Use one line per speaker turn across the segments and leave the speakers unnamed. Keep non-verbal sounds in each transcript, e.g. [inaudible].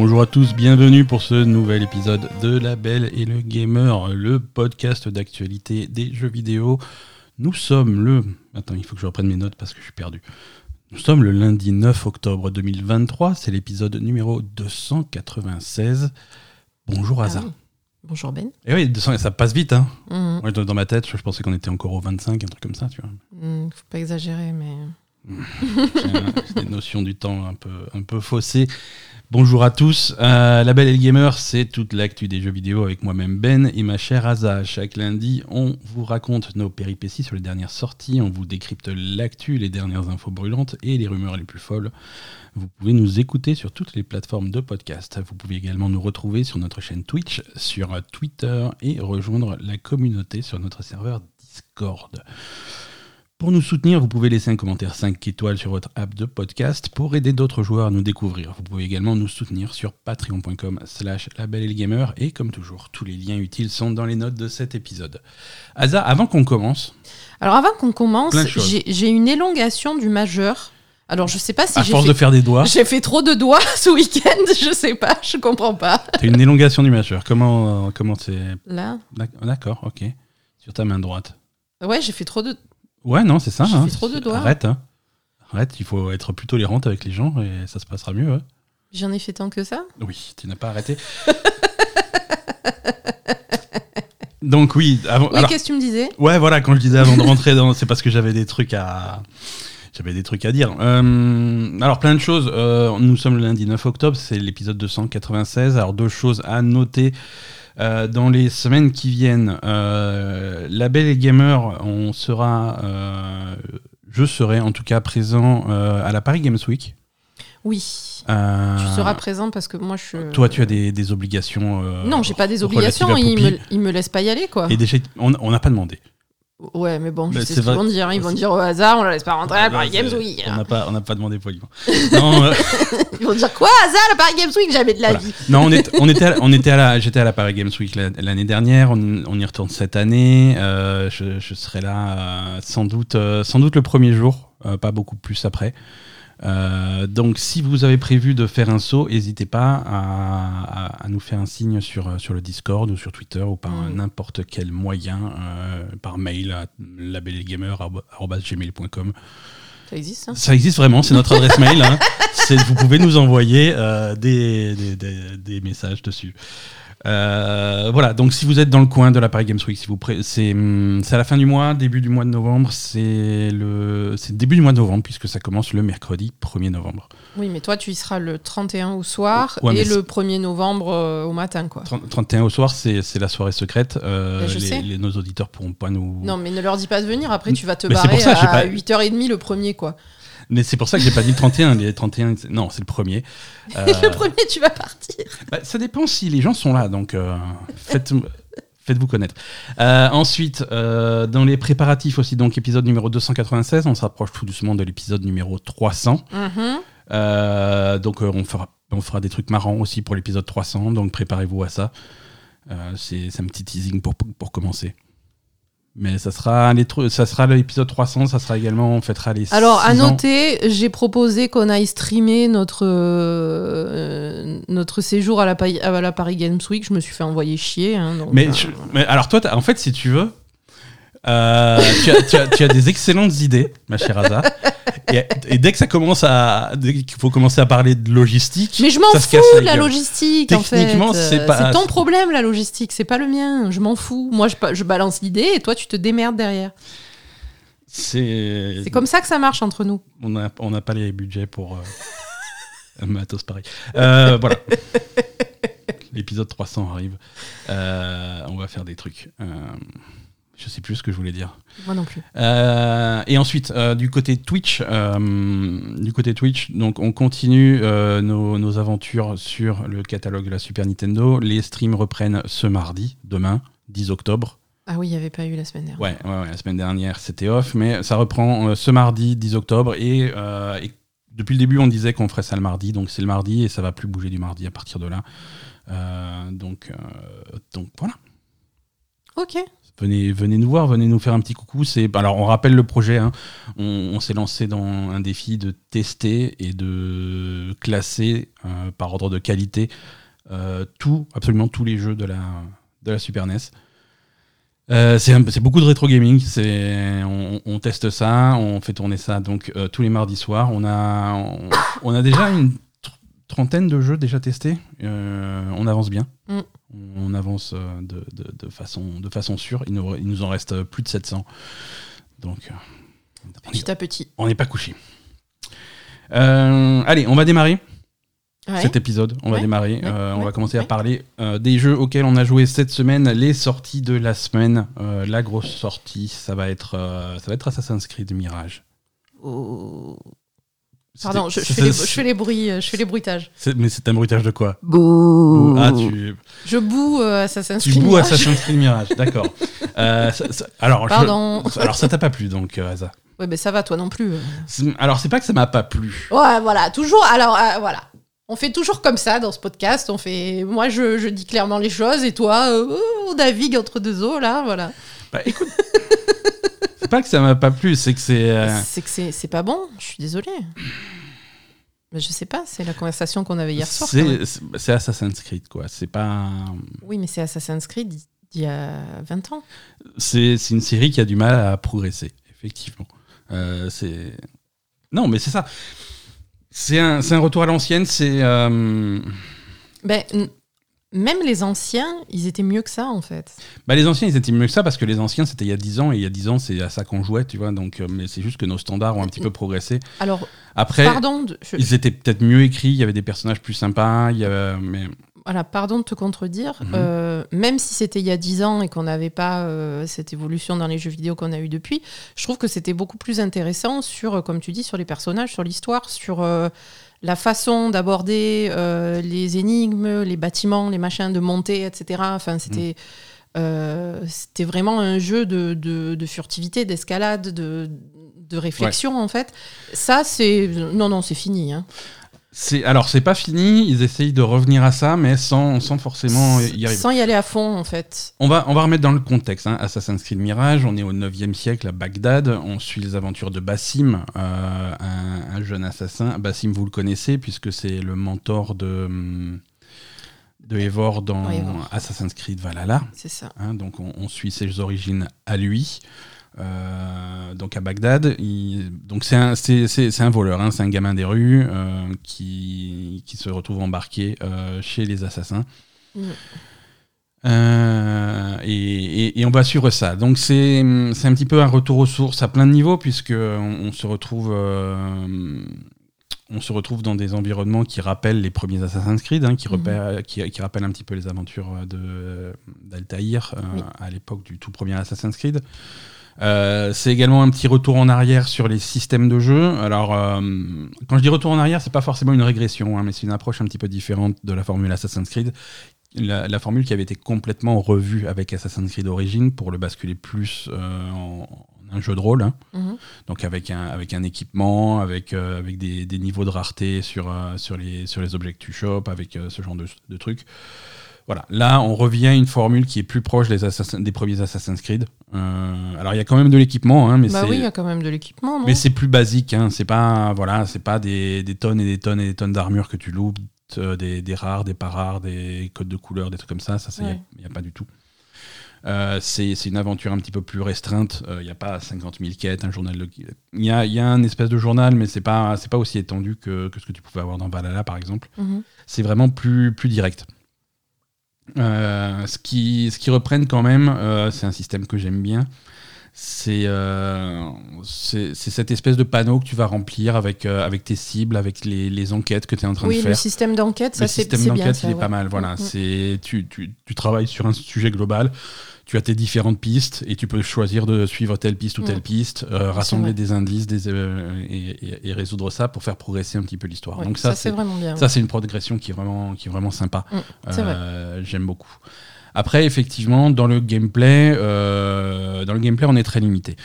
Bonjour à tous, bienvenue pour ce nouvel épisode de La Belle et le Gamer, le podcast d'actualité des jeux vidéo. Nous sommes le... Attends, il faut que je reprenne mes notes parce que je suis perdu. Nous sommes le lundi 9 octobre 2023, c'est l'épisode numéro 296. Bonjour Asa.
Ah. Bonjour Ben.
Et oui, 200, ça passe vite, hein.
Mhm.
Dans ma tête, je pensais qu'on était encore au 25, un truc comme ça, tu vois.
Mhm, faut pas exagérer, mais. [laughs]
J'ai des notions du temps un peu, un peu faussées. Bonjour à tous. Euh, la Belle et le Gamer, c'est toute l'actu des jeux vidéo avec moi-même Ben et ma chère Asa. Chaque lundi, on vous raconte nos péripéties sur les dernières sorties, on vous décrypte l'actu, les dernières infos brûlantes et les rumeurs les plus folles. Vous pouvez nous écouter sur toutes les plateformes de podcast. Vous pouvez également nous retrouver sur notre chaîne Twitch, sur Twitter et rejoindre la communauté sur notre serveur Discord. Pour nous soutenir, vous pouvez laisser un commentaire 5 étoiles sur votre app de podcast pour aider d'autres joueurs à nous découvrir. Vous pouvez également nous soutenir sur patreon.com slash labellegamer et comme toujours, tous les liens utiles sont dans les notes de cet épisode. Asa, avant qu'on commence,
Alors avant qu'on commence, j'ai une élongation du majeur. Alors je sais pas si
à
j'ai
force
fait...
de faire des doigts,
J'ai fait trop de doigts [laughs] ce week-end, je sais pas, je comprends pas.
t'as une élongation du majeur. Comment euh, comment c'est
Là,
D'ac- D'accord, ok. Sur ta main droite.
ouais, j'ai fait trop de.
Ouais, non, c'est ça. Hein.
trop de doigts.
Arrête, hein. Arrête, il faut être plus tolérante avec les gens et ça se passera mieux.
J'en ai fait tant que ça?
Oui, tu n'as pas arrêté. [laughs] Donc oui, avant,
Oui, qu'est-ce que tu me disais?
Ouais, voilà, quand je disais avant de rentrer dans, c'est parce que j'avais des trucs à, j'avais des trucs à dire. Euh, alors plein de choses. Euh, nous sommes le lundi 9 octobre, c'est l'épisode 296. Alors deux choses à noter. Euh, dans les semaines qui viennent, euh, la Belle et Gamer, on sera, euh, je serai en tout cas présent euh, à la Paris Games Week.
Oui.
Euh,
Tu seras présent parce que moi je.
Toi, tu as des, des obligations. euh,
Non, j'ai pas des obligations, ils me, ils me laissent pas y aller quoi.
Et déjà, on on n'a pas demandé.
Ouais, mais bon, je sais
c'est
ce qu'ils vont dire. Ils vont dire au hasard, on la laisse pas rentrer à la Paris Games Week.
On n'a pas, on pas demandé poliment. [laughs] non, euh,
Ils vont dire quoi, hasard, la Paris Games Week, jamais de la
Voilà.
vie.
non, on, est, [laughs] on était, à, on était à la, j'étais à la Paris Games Week la- l'année dernière. On, on y retourne cette année. Euh, je, je serai là euh, sans doute, euh, sans doute le premier jour, pas beaucoup plus après. Euh, donc, si vous avez prévu de faire un saut, n'hésitez pas à, à- à nous faire un signe sur, euh, sur le Discord ou sur Twitter ou par
Mm.
n'importe quel moyen, euh, par mail à labellegamer.gmail.com.
Ça existe, hein?
Ça existe vraiment, c'est notre adresse mail. hein. [laughs] Vous pouvez nous envoyer euh, des, des- des- des messages dessus. Euh, voilà, donc si vous êtes dans le coin de la Paris Games Week, si vous c'est hum, c'est à la fin du mois, début du mois de novembre, c'est le c'est début du mois de novembre puisque ça commence le mercredi 1er novembre.
Oui, mais toi, tu y seras le 31 au soir
Ouais,
et le 1er novembre euh, au matin, quoi.
30 31 au soir, c'est la soirée secrète. Euh,
Mais je
les,
sais.
les- nos auditeurs pourront pas nous.
Non, mais ne leur dis pas de venir, après tu vas te
Mais
barrer
ça,
à
pas-
8h30 le premier, quoi.
Mais c'est pour ça que j'ai pas dit le 31. Les 31, c'est- non, c'est le premier. [laughs] Euh,
le premier, tu vas partir.
Bah, ça dépend si les gens sont là, donc euh, faites, faites-vous connaître. Euh, ensuite, euh, dans les préparatifs aussi, donc épisode numéro 296, on se rapproche tout doucement de l'épisode numéro 300.
Mhm.
Euh, donc on, fera, on fera des trucs marrants aussi pour l'épisode 300, donc préparez-vous à ça. C'est c'est un petit teasing pour, pour commencer. Mais ça sera les ça sera l'épisode 300, ça sera également, on fêtera les
Alors, à noter, j'ai proposé qu'on aille streamer notre, euh, notre séjour à la, Paris, à la Paris Games Week. Je me suis fait envoyer chier. hein, donc,
Mais,
euh,
je- mais alors toi, en fait, si tu veux, euh, tu, as, tu as- tu as des excellentes idées, ma chère Asa. Et, et dès que ça commence à, dès qu'il faut commencer à parler de logistique,
Mais je m'en fous de la logistique, en fait.
Techniquement, c'est pas-
ton problème, la logistique. C'est pas le mien. Je m'en fous. Moi, je, balance l'idée et toi, tu te démerdes derrière.
C'est
comme ça que ça marche entre nous.
on n'a on n'a pas les budgets pour euh, [laughs] un matos pareil. Euh, voilà. [laughs] L'épisode 300 arrive. On va faire des trucs. Je sais plus ce que je voulais dire.
Moi non plus.
Euh, et ensuite, euh, du côté Twitch, euh, du côté Twitch, donc on continue nos, nos aventures sur le catalogue de la Super Nintendo. Les streams reprennent ce mardi, demain, 10 octobre.
Ah oui, il n'y avait pas eu la semaine dernière.
Ouais, ouais, ouais, la semaine dernière c'était off, mais ça reprend ce mardi, 10 octobre. Et, et depuis le début, on disait qu'on ferait ça le mardi, donc c'est le mardi et ça va plus bouger du mardi à partir de là. Euh, donc, euh, donc voilà.
Ok.
Venez, venez nous voir, venez nous faire un petit coucou. C'est alors on rappelle le projet. hein. On, s'est lancé dans un défi de tester et de classer euh, par ordre de qualité euh, tout, absolument tous les jeux de la de la Super NES. Euh, c'est beaucoup de rétro gaming. On, on teste ça, on fait tourner ça donc tous les mardis soirs. On a on, a déjà une trentaine de jeux déjà testés. Euh, on avance bien.
Mm.
On avance euh, de, de- de façon de façon sûre. Il nous, il nous en reste plus de 700. Donc euh, est-
Petit à petit.
on n'est pas couché. Euh, allez, on va démarrer
Ouais.
cet épisode. On va démarrer.
ouais,
Euh, on va commencer à parler euh, des jeux auxquels on a joué cette semaine, les sorties de la semaine. Euh, la grosse sortie, ça va être, euh, ça va être Assassin's Creed Mirage.
Oh. Pardon, je, fais les,
c'est-
je fais les bruits, euh, je fais les bruitages.
Mais c'est un bruitage de quoi
Bouh.
Ah, tu,
Je boue euh, Assassin's
tu
Creed.
boues
Mirage.
Assassin's Creed Mirage, d'accord. [laughs] Euh, alors, je-
Pardon.
alors, ça t'a pas plu, donc, euh, Asa
Ouais, ben ça va, toi non plus.
Alors, c'est pas que ça m'a pas plu.
Ouais, voilà, toujours. Alors, euh, voilà. On fait toujours comme ça dans ce podcast. On fait. Moi, je, je dis clairement les choses et toi, euh, on navigue entre deux eaux, là, voilà.
Bah, écoute. [laughs] c'est pas que ça m'a pas plu, c'est que c'est. euh,
C'est que c'est pas bon, je suis désolée. Mais je sais pas, c'est la conversation qu'on avait hier soir.
c'est Assassin's Creed, quoi. C'est pas.
Oui, mais c'est Assassin's Creed d'il y a 20 ans.
C'est une série qui a du mal à progresser, effectivement. Euh, c'est non, mais c'est ça. C'est un, un retour à l'ancienne. C'est euh,
Ben, même les anciens, ils étaient mieux que ça, en fait.
bah, les anciens, ils étaient mieux que ça parce que les anciens, c'était il y a 10 ans et il y a 10 ans, c'est à ça qu'on jouait, tu vois. Donc, euh, mais c'est juste que nos standards ont un petit peu progressé.
Alors,
Après,
pardon, je-
ils étaient peut-être mieux écrits. Il y avait des personnages plus sympas. Il y avait, mais
voilà, pardon de te contredire.
Mhm.
euh, même si c'était il y a 10 ans et qu'on n'avait pas euh, cette évolution dans les jeux vidéo qu'on a eu depuis, je trouve que c'était beaucoup plus intéressant sur, comme tu dis, sur les personnages, sur l'histoire, sur euh, la façon d'aborder euh, les énigmes, les bâtiments, les machins, de monter, etc. Enfin, c'était. euh, c'était vraiment un jeu de, de- de furtivité, d'escalade, de, de réflexion en fait. Ça, c'est non, non, c'est fini. hein.
C'est alors c'est pas fini. Ils essayent de revenir à ça, mais sans, sans forcément y arriver.
Sans y aller à fond en fait.
On va, on va remettre dans le contexte. hein. Assassin's Creed Mirage, on est au 9e siècle à Bagdad. On suit les aventures de Bassim, euh, un, un jeune assassin. Bassim, vous le connaissez, puisque c'est le mentor de, hum, de Eivor dans. Assassin's Creed Valhalla.
C'est ça.
hein. donc on, on suit ses origines à lui. Euh, donc à Bagdad, il- donc c'est un, voleur, hein. c'est un gamin des rues euh, qui, qui se retrouve embarqué euh, chez les assassins.
Mm.
Euh, et, et- et on va suivre ça. Donc c'est un petit peu un retour aux sources à plein de niveaux puisque on, on se retrouve euh, on se retrouve dans des environnements qui rappellent les premiers Assassin's Creed, hein, qui, repèrent- qui, qui rappellent un petit peu les aventures de d'Altaïr euh,
Oui.
à l'époque du tout premier Assassin's Creed. Euh, c'est également un petit retour en arrière sur les systèmes de jeu. Alors, euh, quand je dis retour en arrière, c'est pas forcément une régression, hein, mais c'est une approche un petit peu différente de la formule Assassin's Creed. La, la formule qui avait été complètement revue avec Assassin's Creed Origins pour le basculer plus euh, en, en un jeu de rôle, hein.
Mhm.
donc avec un, avec un équipement, avec, euh, avec des, des niveaux de rareté sur, euh, sur, les, sur les objets que tu chopes, avec ce genre de, de trucs. Voilà, là on revient à une formule qui est plus proche des, premiers Assassin's Creed. Euh, alors il y a quand même de l'équipement, hein, mais
Bah
c'est
oui, il y a quand même de l'équipement,
mais c'est plus basique, hein. c'est pas voilà, c'est pas des, des tonnes et des tonnes et des tonnes d'armure que tu loupes, euh, des, des rares, des pas rares, des codes de couleurs, des trucs comme ça, ça il
Ouais.
n'y a, pas du tout. Euh, c'est une aventure un petit peu plus restreinte. Il n'y a pas 50 000 quêtes, un journal. de- Il y a, y a un espèce de journal, mais c'est pas c'est pas aussi étendu que, que ce que tu pouvais avoir dans Valhalla, par exemple.
Mhm.
C'est vraiment plus plus direct. Euh, ce qui ce qui reprennent quand même, euh, c'est un système que j'aime bien. C'est euh, cette espèce de panneau que tu vas remplir avec euh, avec tes cibles, avec les, les enquêtes que tu es en train
Oui,
de
le
faire
système d'enquête, ça
le
c'est
système
c'est bien.
d'enquête, il est
ouais.
pas mal. Voilà,
Mhm.
c'est tu, tu, tu travailles sur un sujet global. Tu as tes différentes pistes et tu peux choisir de suivre telle piste ou telle
Mhm.
piste, euh, rassembler des indices des, euh, et, et- et résoudre ça pour faire progresser un petit peu l'histoire.
Ouais,
Donc
ça,
ça,
c'est vraiment bien.
ça c'est une progression qui est vraiment qui est vraiment sympa.
Mm, c'est vrai.
Euh, J'aime beaucoup. Après, effectivement, dans le gameplay, dans le gameplay, on est très limité.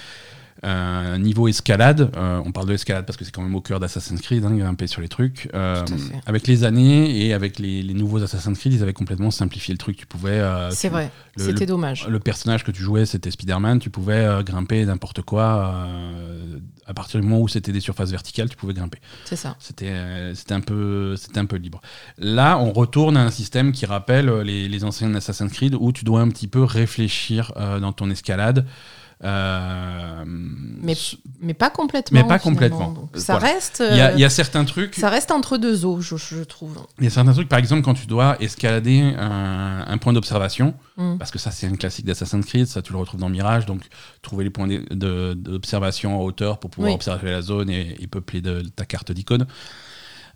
Euh, niveau escalade, euh, on parle de escalade parce que c'est quand même au cœur d'Assassin's Creed, hein, grimper sur les trucs. Euh, avec les années et avec les, les nouveaux Assassin's Creed, ils avaient complètement simplifié le truc. Tu pouvais.
C'est vrai, c'était dommage.
Le personnage que tu jouais, c'était Spider-Man. Tu pouvais grimper n'importe quoi. à partir du moment où c'était des surfaces verticales, tu pouvais grimper.
C'est ça.
C'était c'était un, peu- un peu libre. Là, on retourne à un système qui rappelle les, les anciens Assassin's Creed où tu dois un petit peu réfléchir dans ton escalade. Euh,
Mais, mais pas complètement.
Mais pas complètement.
Donc, ça
voilà.
reste.
il y, a-
euh,
il y a certains trucs.
Ça reste entre deux eaux, je, je trouve.
Il y a certains trucs, par exemple, quand tu dois escalader un, un point d'observation,
Mm.
parce que ça, c'est un classique d'Assassin's Creed, ça, tu le retrouves dans Mirage, donc trouver les points d'observation en hauteur pour pouvoir
Oui.
observer la zone et, et peupler de, ta carte d'icône.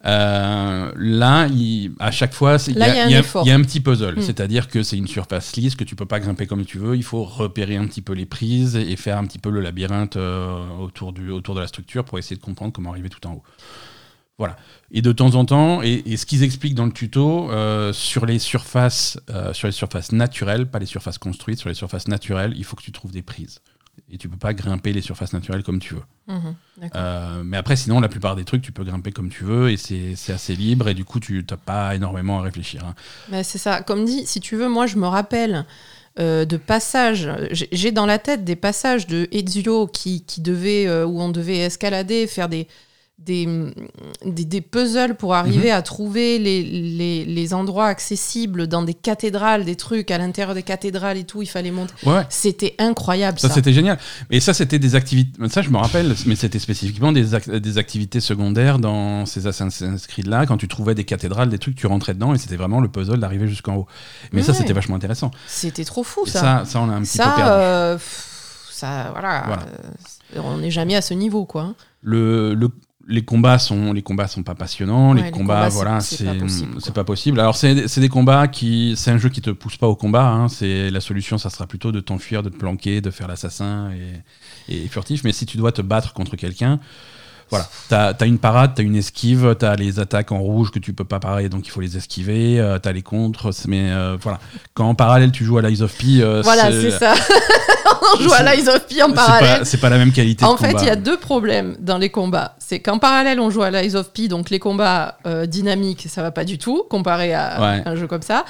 Euh, là, il- à chaque fois, il y,
a un
y y a petit puzzle,
Mm.
c'est-à-dire que c'est une surface lisse que tu peux pas grimper comme tu veux. Il faut repérer un petit peu les prises et faire un petit peu le labyrinthe euh, autour, du, autour de la structure pour essayer de comprendre comment arriver tout en haut. Voilà. Et de temps en temps, et, et ce qu'ils expliquent dans le tuto, euh, sur les surfaces, sur les surfaces naturelles, pas les surfaces construites, sur les surfaces naturelles, il faut que tu trouves des prises. Et tu peux pas grimper les surfaces naturelles comme tu veux.
Mhm.
Euh, mais après, sinon, la plupart des trucs, tu peux grimper comme tu veux et c'est assez libre et du coup, tu n'as pas énormément à réfléchir. hein.
Mais c'est ça. Comme dit, si tu veux, moi, je me rappelle euh, de passages. J'ai j'ai dans la tête des passages de Ezio qui, qui devait, euh, où on devait escalader, faire des. Des, des, des puzzles pour arriver à trouver les, les, les endroits accessibles dans des cathédrales, des trucs à l'intérieur des cathédrales et tout, il fallait monter.
Ouais.
C'était incroyable ça.
Ça, c'était génial. Et ça, c'était des activités. Ça, je me rappelle, mais c'était spécifiquement des, ac- des activités secondaires dans ces Assassin's Creed-là. Quand tu trouvais des cathédrales, des trucs, tu rentrais dedans et c'était vraiment le puzzle d'arriver jusqu'en haut. Mais ça, c'était vachement intéressant.
C'était trop fou ça.
ça, ça, on a un petit peu perdu.
euh, pff, ça, voilà,
Voilà.
euh, on n'est jamais à ce niveau, quoi. hein.
Le, le- les combats sont les combats sont pas passionnants
Ouais,
les,
les
combats, voilà
c'est
c'est
pas
c'est pas possible. Alors c'est c'est des combats qui c'est un jeu qui te pousse pas au combat hein. c'est la solution ça sera plutôt de t'enfuir de te planquer de faire l'assassin et, et furtif. Mais si tu dois te battre contre quelqu'un voilà, t'as as une parade, t'as une esquive, t'as les attaques en rouge que tu peux pas parer, donc il faut les esquiver, euh, t'as les contres, mais euh, voilà. Quand en parallèle tu joues à Lies of P, euh,
Voilà, c'est ça. [laughs] on joue à Lies of P en parallèle.
pas, c'est pas la même qualité
En
de
fait, il y a deux problèmes dans les combats. C'est qu'en parallèle, on joue à Lies of P, donc les combats dynamiques, ça va pas du tout comparé à
Ouais.
un jeu comme ça.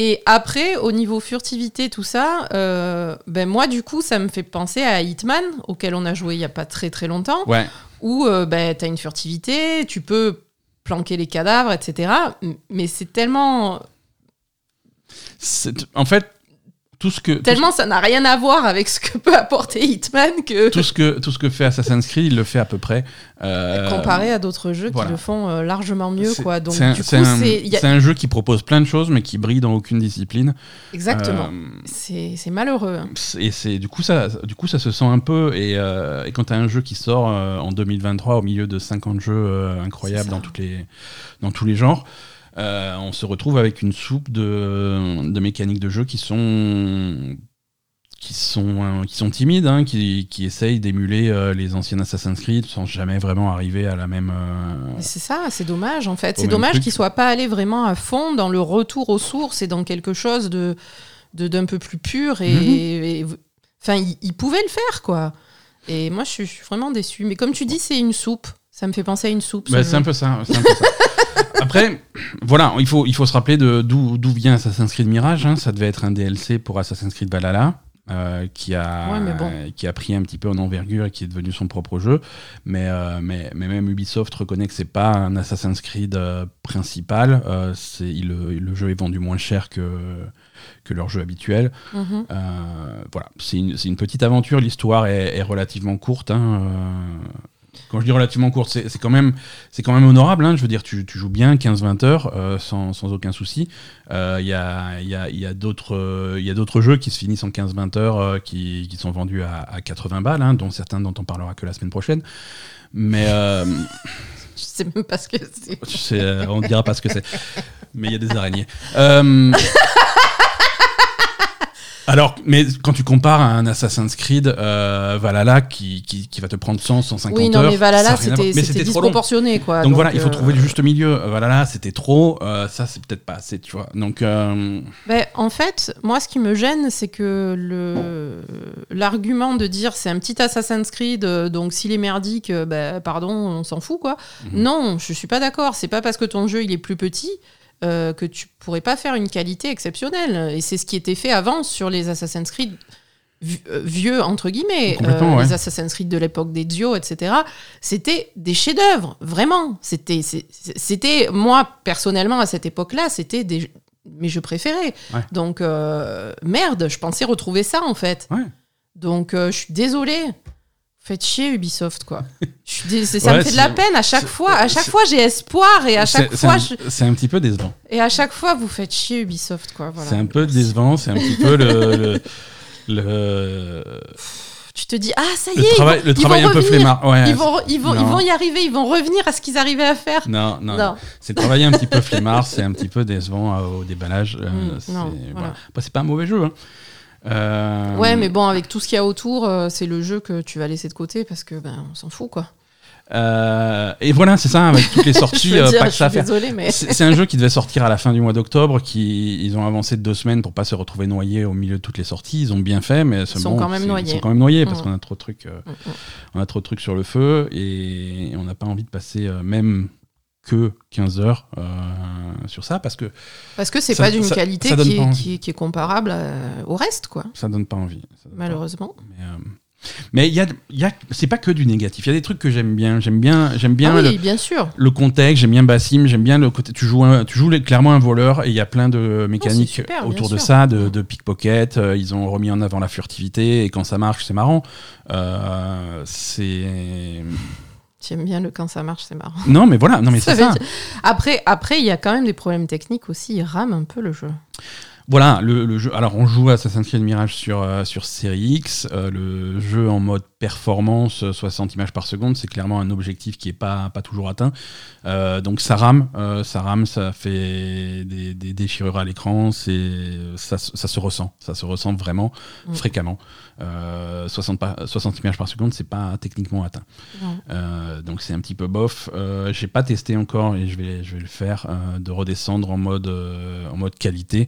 Et après, au niveau furtivité, tout ça, euh, ben moi, du coup, ça me fait penser à Hitman, auquel on a joué il y a pas très très longtemps,
Ouais,
où euh, ben, tu as une furtivité, tu peux planquer les cadavres, etc. Mais c'est tellement,
en fait, tout ce que tout ce-
tellement ça n'a rien à voir avec ce que peut apporter Hitman que
tout ce que tout ce que fait Assassin's Creed, il le fait à peu près. Euh,
comparé à d'autres jeux
voilà.
qui le font euh, largement mieux,
c'est-
quoi. Donc
c'est un,
du coup,
c'est un-
a-
un jeu qui propose plein de choses, mais qui brille dans aucune discipline.
exactement.
Euh,
C'est c'est malheureux. hein.
et c'est du coup ça, du coup ça se sent un peu. Et, euh, et quand tu as un jeu qui sort euh, en 2023 au milieu de 50 jeux euh, incroyables dans toutes les dans tous les genres. Euh, on se retrouve avec une soupe de, de mécaniques de jeu qui sont qui sont euh, qui sont timides, hein, qui, qui essayent d'émuler euh, les anciens Assassin's Creed sans jamais vraiment arriver à la même. euh,
C'est ça, c'est dommage en fait. C'est dommage qu'ils soient pas allés vraiment à fond dans le retour aux sources et dans quelque chose de de- d'un peu plus pur et,
Mhm.
enfin ils, pouvaient le faire quoi. Et moi je suis, je suis vraiment déçue. Mais comme tu dis, c'est une soupe. Ça me fait penser à une soupe.
Bah, c'est un peu ça. c'est un peu ça. [laughs] Après, voilà, il faut, il faut se rappeler d'où vient Assassin's Creed Mirage. hein. Ça devait être un DLC pour Assassin's Creed Valhalla. euh, qui, a,
Ouais, mais bon.
qui a pris un petit peu en envergure et qui est devenu son propre jeu. Mais, euh, mais, mais même Ubisoft reconnaît que c'est pas un Assassin's Creed euh, principal. Il- le jeu est vendu moins cher que, que leur jeu habituel.
Mhm.
Euh, voilà, c'est une, une petite aventure. L'histoire est, est relativement courte. hein, quand je dis relativement courte, c'est quand même, c'est quand même honorable. hein, je veux dire, tu, tu joues bien 15-20 heures euh, sans, sans aucun souci. Euh, Il y a, il y a- y a d'autres euh, y a d'autres jeux qui se finissent en 15-20 heures euh, qui, qui sont vendus à, à 80 balles, hein, dont certains dont on parlera que la semaine prochaine. Mais euh,
Je sais même pas ce que c'est.
euh, on ne dira pas ce que c'est. Mais il y a des araignées. [laughs] Alors, mais quand tu compares à un Assassin's Creed euh, Valhalla qui, qui, qui va te prendre 100, 150
Oui,
heures.
non, mais Valhalla, c'était disproportionné, quoi.
Donc, voilà, il faut
euh,
trouver le juste milieu. Valhalla, c'était trop. euh, ça, c'est peut-être pas assez, tu vois. Donc,
Ben, en fait, moi, ce qui me gêne, c'est que le l'argument de dire c'est un petit Assassin's Creed, donc s'il est merdique, ben, pardon, on s'en fout, quoi.
Mhm.
Non, je suis pas d'accord. C'est pas parce que ton jeu il est plus petit euh, que tu pourrais pas faire une qualité exceptionnelle. Et c'est ce qui était fait avant sur les Assassin's Creed euh, vieux entre guillemets, euh,
ouais.
les Assassin's Creed de l'époque des Dio, etc. C'était des chefs-d'œuvre, vraiment. C'était, c'était moi personnellement à cette époque-là, c'était des mes jeux préférés.
Ouais.
Donc euh, merde, je pensais retrouver ça en fait.
Ouais.
Donc euh, je suis désolée. Faites chier Ubisoft quoi. Je ça
Ouais,
me fait de la peine à chaque fois. À chaque fois j'ai espoir et à chaque fois
un,
je-
c'est un petit peu décevant.
et à chaque fois vous faites chier Ubisoft quoi. Voilà.
C'est un peu décevant. C'est un petit peu le. le le,
Tu te dis ah ça y
le
est, ils
travail,
vont-
le
ils
travail
vont
un peu flemmard. Ouais,
Ils vont, ils, vont, ils vont y arriver, ils vont revenir à ce qu'ils arrivaient à faire.
Non, non. C'est travailler un petit peu flemmard, c'est un petit peu décevant euh, au déballage. euh,
Mm,
c'est
non,
voilà.
voilà.
Bah, c'est pas un mauvais jeu. hein. Euh,
Ouais, mais bon, avec tout ce qu'il y a autour, euh, c'est le jeu que tu vas laisser de côté parce que ben on s'en fout quoi.
euh, et voilà, c'est ça, avec toutes les [laughs] sorties, euh,
dire,
pas que ça
mais
C'est un jeu [laughs] qui devait sortir à la fin du mois d'octobre, qui ils ont avancé de deux semaines pour pas se retrouver noyés au milieu de toutes les sorties. Ils ont bien fait, mais c'est
sont
bon,
quand même noyés.
Ils sont quand même noyés parce
Mm.
qu'on a trop de trucs, euh,
Mm, mm.
on a trop de trucs sur le feu et on n'a pas envie de passer même que 15 heures euh, sur ça parce que
parce que c'est pas d'une qualité
ça
qui est,
envie.
qui, est- qui est comparable euh, au reste quoi.
ça donne pas envie. Pas
Malheureusement.
Mais, euh, mais il y a, y a c'est pas que du négatif. Il y a des trucs que j'aime bien. J'aime bien, j'aime bien
ah
le,
oui, bien sûr.
le contexte. J'aime bien Bassim. J'aime bien le côté. Tu joues, un- tu joues clairement un voleur et il y a plein de mécaniques
super, bien
autour de
sûr.
ça, de, de pickpocket. Euh, Ils ont remis en avant la furtivité et quand ça marche, c'est marrant. Euh, c'est
J'aime bien le quand ça marche, c'est marrant.
non, mais voilà. Non, mais [laughs] c'est ça.
Après, après, il y a quand même des problèmes techniques aussi. Il rame un peu le jeu.
Voilà, le, le jeu. Alors, on joue à Assassin's Creed Mirage sur, euh, sur série X. Euh, le jeu en mode performance, euh, 60 images par seconde, c'est clairement un objectif qui n'est pas, pas toujours atteint. Euh, donc, ça rame, euh, ça rame, ça fait des, des déchirures à l'écran, c'est ça, se- ça se ressent, ça se ressent vraiment
Mm.
fréquemment. Euh, 60, pa- 60 images par seconde, c'est pas techniquement atteint. Euh, donc c'est un petit peu bof. Euh, J'ai pas testé encore et je vais, je vais le faire euh, de redescendre en mode, euh, en mode qualité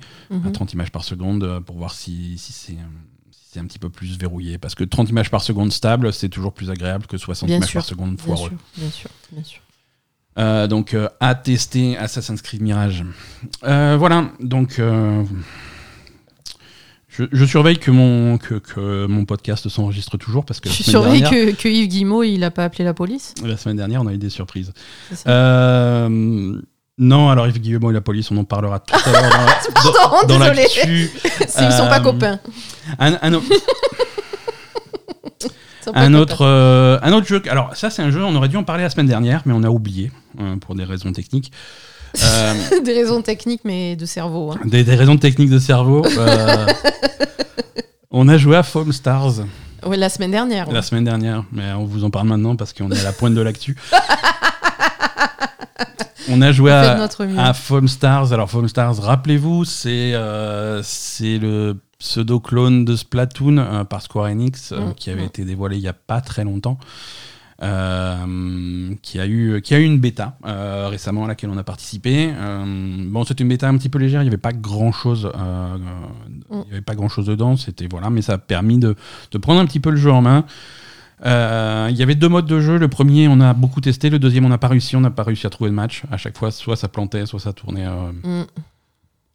à
Mhm.
30 images par seconde euh, pour voir si, si c'est euh, si c'est un petit peu plus verrouillé. Parce que 30 images par seconde stable, c'est toujours plus agréable que 60
Bien
images
sûr,
par seconde
Bien
foireux.
sûr, bien sûr, bien sûr.
Euh, donc euh, à tester Assassin's Creed Mirage. Euh, voilà, donc je, je surveille que mon, que, que mon podcast s'enregistre toujours parce que
surveilles
dernière,
que, que Yves Guillemot, il a pas appelé la police
la semaine dernière, on a eu des surprises. Non, alors Yves Guillemot et la police, on en parlera tout à l'heure dans, [laughs] dans, dans
désolé. [laughs] S'ils sont pas
Euh,
copains.
Un, autre, euh, un autre jeu. Alors ça, c'est un jeu. On aurait dû en parler la semaine dernière, mais on a oublié euh, pour des raisons techniques. Euh, [laughs]
Des raisons techniques, mais de cerveau. hein.
des, des raisons techniques de cerveau. on a joué à Foam Stars
Ouais, la semaine dernière. ouais.
la semaine dernière, mais on vous en parle maintenant parce qu'on est à la pointe de l'actu. [laughs] on a joué à, à Foam Stars. Alors Foam Stars, rappelez-vous, c'est euh, le pseudo-clone de Splatoon euh, par Square Enix euh,
Mm,
qui avait
mm.
été dévoilé il y a pas très longtemps. euh, qui a eu qui a eu une bêta euh, récemment à laquelle on a participé. Euh, bon, c'était une bêta un petit peu légère, il n'y avait pas grand chose, il y avait pas grand chose dedans. C'était voilà, mais ça a permis de, de prendre un petit peu le jeu en main. Euh, Il y avait deux modes de jeu. Le premier, on a beaucoup testé. Le deuxième, on n'a pas réussi. On n'a pas réussi à trouver de match. À chaque fois, soit ça plantait, soit ça tournait. euh,
Mm.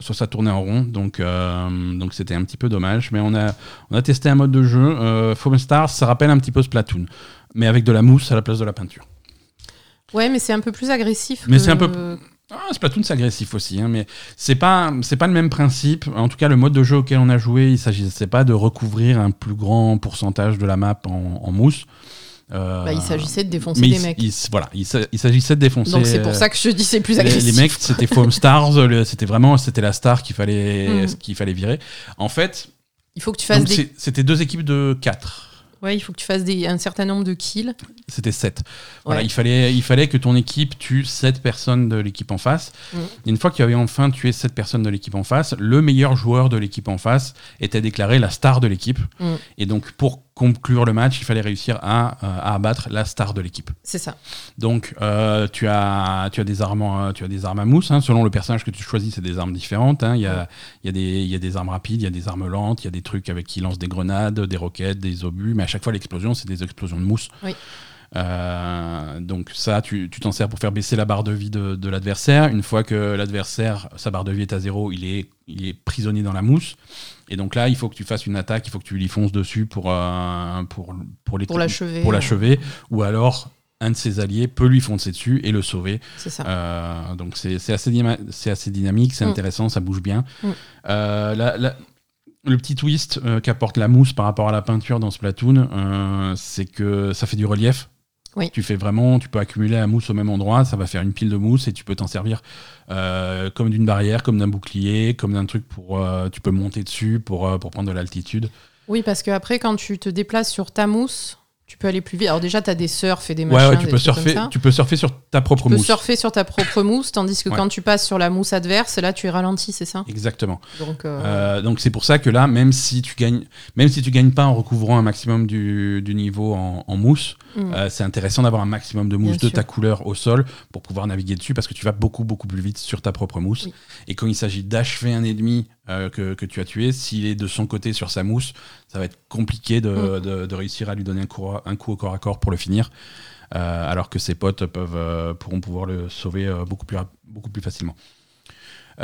soit ça tournait en rond, donc euh, donc c'était un petit peu dommage. Mais on a on a testé un mode de jeu. Foam Stars, ça rappelle un petit peu Splatoon, mais avec de la mousse à la place de la peinture.
Ouais, mais c'est un peu plus agressif.
Mais c'est un peu- Ah, Splatoon c'est agressif aussi, hein, mais c'est pas c'est pas le même principe. En tout cas, le mode de jeu auquel on a joué, il s'agissait pas de recouvrir un plus grand pourcentage de la map en, en mousse. Euh,
Bah, il s'agissait de défoncer
mais
des
il-
mecs.
il- voilà, il, s'a- il s'agissait de défoncer.
Donc c'est pour ça que je dis c'est plus agressif.
les mecs, c'était Foam Stars, c'était vraiment c'était la star qu'il fallait
Mm.
qu'il fallait virer. En fait,
Il faut que tu fasses des.
c'était deux équipes de 4.
Ouais, il faut que tu fasses des, un certain nombre de kills.
C'était 7. Voilà,
Ouais.
il, fallait, il fallait que ton équipe tue 7 personnes de l'équipe en face.
Mm.
Et une fois que tu avais enfin tué 7 personnes de l'équipe en face, le meilleur joueur de l'équipe en face était déclaré la star de l'équipe.
Mm.
Et donc, pour conclure le match, il fallait réussir à, euh, à abattre la star de l'équipe.
C'est ça.
Donc, euh, tu, as, tu, as des armes, tu as des armes à mousse. hein. Selon le personnage que tu choisis, c'est des armes différentes. hein. Il y, a, y, a y a des armes rapides, il y a des armes lentes, il y a des trucs avec qui lancent des grenades, des roquettes, des obus. Mais à chaque fois, l'explosion, c'est des explosions de mousse.
Oui.
Euh, donc ça, tu tu t'en sers pour faire baisser la barre de vie de, de l'adversaire. Une fois que l'adversaire, sa barre de vie est à zéro, il est, il est prisonnier dans la mousse. Et donc là, il faut que tu fasses une attaque, il faut que tu lui fonces dessus pour, euh, pour, pour, les-
Pour l'achever.
pour l'achever. Ou alors, un de ses alliés peut lui foncer dessus et le sauver.
C'est ça.
Euh, donc c'est assez, assez dynamique, c'est
Mm.
intéressant, ça bouge bien.
Mm.
Euh, la- la- le petit twist euh, qu'apporte la mousse par rapport à la peinture dans Splatoon, euh, c'est que ça fait du relief.
Oui.
Tu fais vraiment, tu peux accumuler la mousse au même endroit, ça va faire une pile de mousse et tu peux t'en servir euh, comme d'une barrière, comme d'un bouclier, comme d'un truc pour, euh, tu peux monter dessus pour, euh, pour prendre de l'altitude.
Oui, parce que après, quand tu te déplaces sur ta mousse, tu peux aller plus vite. Alors déjà, tu as des surfs et des
Ouais,
machins.
ouais, tu
des
peux surfer, tu peux surfer sur ta propre
Tu peux
mousse.
surfer sur ta propre mousse, tandis que
Ouais.
quand tu passes sur la mousse adverse, là, tu es ralenti, c'est ça?
Exactement.
Donc, euh,
Euh, donc c'est pour ça que là, même si tu gagnes, même si tu gagnes pas en recouvrant un maximum du, du niveau en, en mousse,
mm.
euh, c'est intéressant d'avoir un maximum de mousse
Bien
de
sûr.
ta couleur au sol pour pouvoir naviguer dessus parce que tu vas beaucoup beaucoup plus vite sur ta propre mousse.
Oui.
Et quand il s'agit d'achever un ennemi euh, que, que tu as tué, s'il est de son côté sur sa mousse, ça va être compliqué de,
Mm.
de- de réussir à lui donner un coup, un coup au corps à corps pour le finir. Euh, alors que ses potes peuvent, euh, pourront pouvoir le sauver beaucoup, plus, beaucoup plus facilement. Il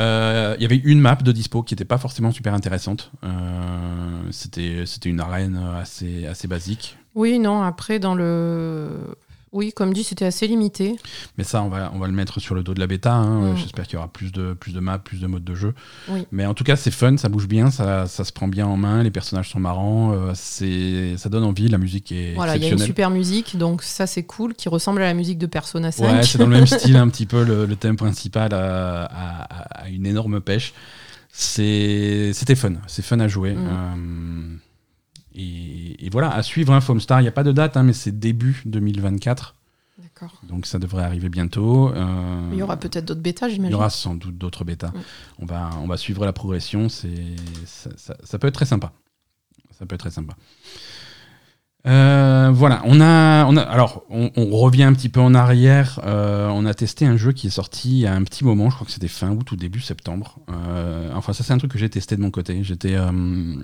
y avait une map de dispo qui n'était pas forcément super intéressante. C'était c'était une arène assez, assez basique.
Oui, non, après, dans le. Oui, comme dit, c'était assez limité.
Mais ça, on va, on va le mettre sur le dos de la bêta. hein.
Mm.
J'espère qu'il y aura plus de, plus de maps, plus de modes de jeu.
Oui.
Mais en tout cas, c'est fun, ça bouge bien, ça, ça se prend bien en main, les personnages sont marrants, euh, c'est- ça donne envie, la musique est
Voilà, il y a une super musique, donc ça, c'est cool, qui ressemble à la musique de Persona 5.
Ouais, c'est dans le même [laughs] style un petit peu, le, le thème principal a une énorme pêche. C'était fun, c'est fun à jouer.
Mm.
Euh, et, et voilà, à suivre, hein, Foamstar, il n'y a pas de date, hein, mais c'est début 2024,
D'accord.
donc ça devrait arriver bientôt. Euh,
Il y aura peut-être d'autres bêtas,
il
j'imagine.
y aura sans doute d'autres bêtas.
Mm.
On, va, on va suivre la progression, c'est ça, ça- ça peut être très sympa. Ça peut être très sympa. Euh, voilà, on a, on a alors on, on revient un petit peu en arrière. Euh, on a testé un jeu qui est sorti il y a un petit moment, je crois que c'était fin août ou début septembre. Euh, enfin, ça c'est un truc que j'ai testé de mon côté. J'étais, euh,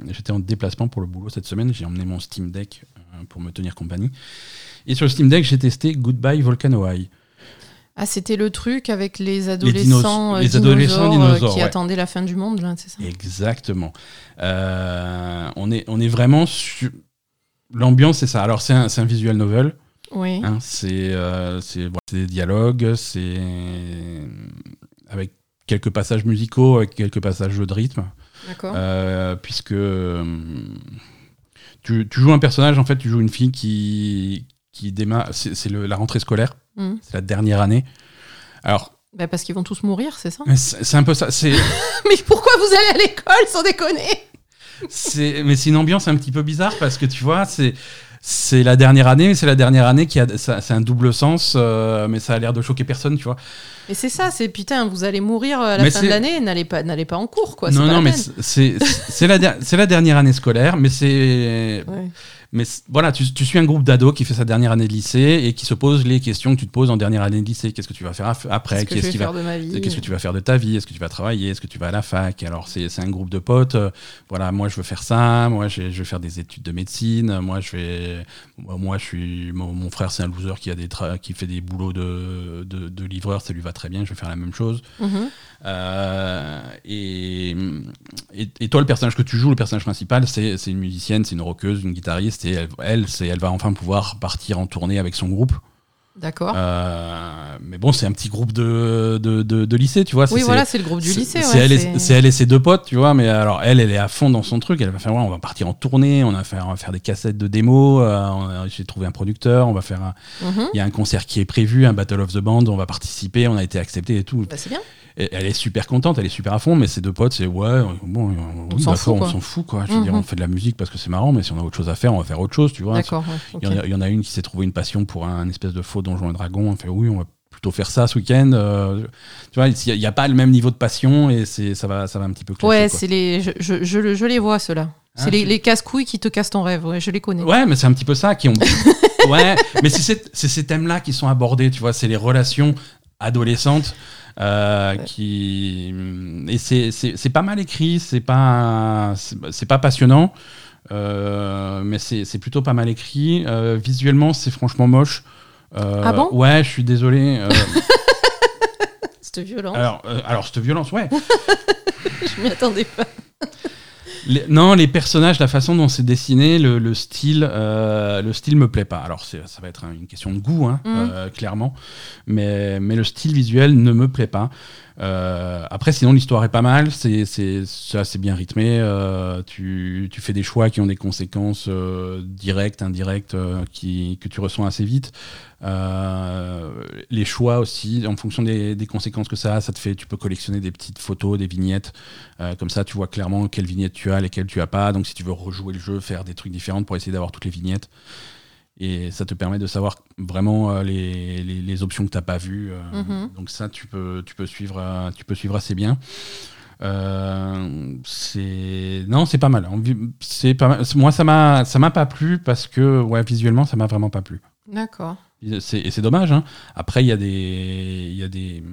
j'étais en déplacement pour le boulot cette semaine. J'ai emmené mon Steam Deck euh, pour me tenir compagnie. Et sur le Steam Deck, j'ai testé Goodbye Volcano High.
Ah, c'était le truc avec les adolescents, euh,
les adolescents
dinosaures,
dinosaures,
qui
ouais.
attendaient la fin du monde, là, c'est ça?
Exactement. Euh, on, est, on est vraiment sur. L'ambiance, c'est ça. Alors, c'est un, un visual novel.
Oui.
hein, c'est euh, c'est- des dialogues, c'est. avec quelques passages musicaux, avec quelques passages de rythme.
D'accord.
Euh, puisque. euh, tu, tu joues un personnage, en fait, tu joues une fille qui, qui démarre. C'est la rentrée scolaire,
Mhm.
c'est la dernière année. Alors,
Bah, parce qu'ils vont tous mourir, c'est ça?
C'est un peu ça. [laughs]
Mais pourquoi vous allez à l'école sans déconner?
Mais c'est une ambiance un petit peu bizarre parce que tu vois, c'est, c'est la dernière année, mais c'est la dernière année qui a, c'est un double sens, euh, mais ça a l'air de choquer personne, tu vois.
Mais c'est ça, c'est putain, vous allez mourir à la
Mais
fin de l'année, n'allez pas, n'allez pas en cours, quoi.
non, non, mais c'est, la, der- c'est la dernière année scolaire, mais c'est,
Ouais.
Mais voilà, tu, tu suis un groupe d'ados qui fait sa dernière année de lycée et qui se pose les questions que tu te poses en dernière année de lycée. Qu'est-ce que tu vas faire après?
Qu'est-ce que ma vie?
Qu'est-ce que tu vas faire de ta vie? Est-ce que tu vas travailler? Est-ce que tu vas à la fac? Alors, c'est un groupe de potes. euh, voilà, moi, je veux faire ça. Moi, je vais faire des études de médecine. Moi, je vais. Moi, je suis. Mon, mon frère, c'est un loser qui, a des tra- qui fait des boulots de, de, de livreur. Ça lui va très bien. Je vais faire la même chose.
Mhm.
Euh, et, et, et toi, le personnage que tu joues, le personnage principal, c'est c'est une musicienne, c'est une rockeuse, une guitariste. Et elle, elle, c'est- elle va enfin pouvoir partir en tournée avec son groupe.
D'accord.
Euh, mais bon, c'est un petit groupe de, de, de, lycée, tu vois.
Oui, voilà, c'est le groupe du lycée.
C'est elle, elle, et ses deux potes, tu vois. Mais alors, elle, elle est à fond dans son truc. Elle va faire, ouais, on va partir en tournée, on va faire, on va faire des cassettes de démos. Euh, J'ai trouvé un producteur, on va faire. Mhm. Il y a un concert qui est prévu, un Battle of the Band, on va participer, on a été accepté et tout.
Bah, c'est bien
elle est super contente, elle est super à fond, mais ses deux potes, c'est ouais, bon,
on s'en fout,
on s'en fout, quoi. Je veux dire, mhm. on fait de la musique parce que c'est marrant, mais si on a autre chose à faire, on va faire autre chose, tu vois.
D'accord.
il, y en a, une qui s'est trouvé une passion pour un, espèce de faux donjon et dragon. On fait oui, on va plutôt faire ça ce week-end. Euh, tu vois, il n'y a, pas le même niveau de passion et c'est ça va, ça va un petit peu.
Clasher, ouais, c'est les, je, je, je, les vois ceux-là. C'est hein, les, les casse-couilles qui te cassent ton rêve, ouais, je les connais.
Ouais, mais c'est un petit peu ça qui ont. [laughs] ouais, mais c'est ces thèmes-là qui sont abordés, tu vois, c'est les relations adolescentes. Euh, qui et c'est pas mal écrit, c'est pas c'est pas passionnant, euh, mais c'est plutôt pas mal écrit. Euh, visuellement, c'est franchement moche.
ah bon?
Ouais, je suis désolé. [laughs]
cette violence.
Alors, alors cette violence, ouais. [laughs]
je m'y attendais pas [laughs]
non, les personnages, la façon dont c'est dessiné, le, style, euh, le style me plaît pas. Alors ça va être une question de goût, hein, mhm. euh, clairement, mais, mais le style visuel ne me plaît pas. Euh, après, sinon, l'histoire est pas mal, c'est assez bien rythmé. tu, tu, fais des choix qui ont des conséquences directes, indirectes, qui, que tu ressens assez vite. les choix aussi, en fonction des, conséquences que ça a, ça te fait, tu peux collectionner des petites photos, des vignettes. comme ça, tu vois clairement quelle vignette tu as, lesquelles tu as pas. Donc, si tu veux rejouer le jeu, faire des trucs différents pour essayer d'avoir toutes les vignettes. Et ça te permet de savoir vraiment euh, les, les, options que tu n'as pas vues. Euh. Mhm. Donc ça, tu peux, tu peux, suivre, euh, tu peux suivre assez bien. c'est non, c'est pas mal. C'est pas Moi, ça m'a, ça m'a pas plu parce que ouais, visuellement, ça m'a vraiment pas plu.
D'accord.
Et c'est dommage. Hein. Après, il y a des, il y a des,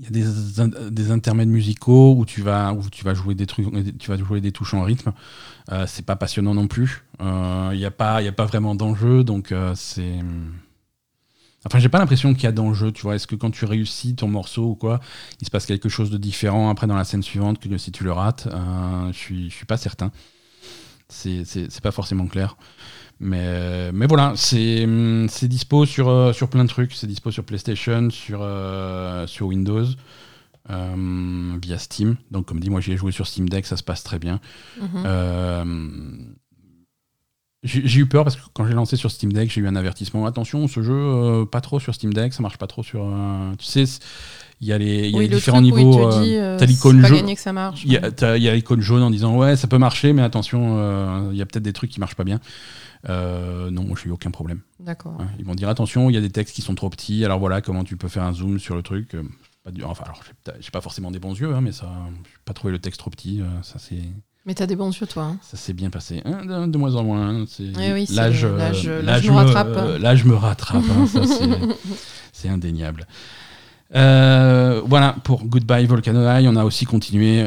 il y a des, des, intermèdes musicaux où tu vas où tu vas jouer des trucs tu vas jouer des touches en rythme. Euh, c'est pas passionnant non plus. Euh, il n'y a pas il a pas vraiment d'enjeu donc euh, c'est enfin j'ai pas l'impression qu'il y a d'enjeu tu vois. Est-ce que quand tu réussis ton morceau ou quoi il se passe quelque chose de différent après dans la scène suivante que si tu le rates? Je suis je suis pas certain. C'est pas forcément clair mais, mais voilà, c'est dispo sur, euh, sur plein de trucs. C'est dispo sur PlayStation, sur, euh, sur Windows, euh, via Steam. Donc, comme dit, moi, j'y ai joué sur Steam Deck, ça se passe très bien. Mhm. j'ai eu peur parce que quand j'ai lancé sur Steam Deck, j'ai eu un avertissement. Attention, ce jeu, pas trop sur Steam Deck, ça marche pas trop sur. tu sais, il y a les, y a différents niveaux.
t'as l'icône jaune. Il y
a l'icône jaune en disant ouais, ça peut marcher, mais attention, il y a peut-être des trucs qui marchent pas bien. Euh, non, moi, j'ai eu aucun problème.
D'accord.
ils vont dire attention, il y a des textes qui sont trop petits. Alors voilà, comment tu peux faire un zoom sur le truc euh, pas du... Enfin, alors, j'ai pas forcément des bons yeux, hein, mais ça, j'ai pas trouvé le texte trop petit. Euh, ça c'est.
Mais t'as des bons yeux, toi. Hein.
Ça s'est bien passé. Hein, de, moins en moins.
C'est... Eh oui, l'âge,
l'âge,
l'âge, me rattrape.
l'âge me rattrape. ça, c'est, [laughs] indéniable. voilà, pour Goodbye Volcano High, on a aussi continué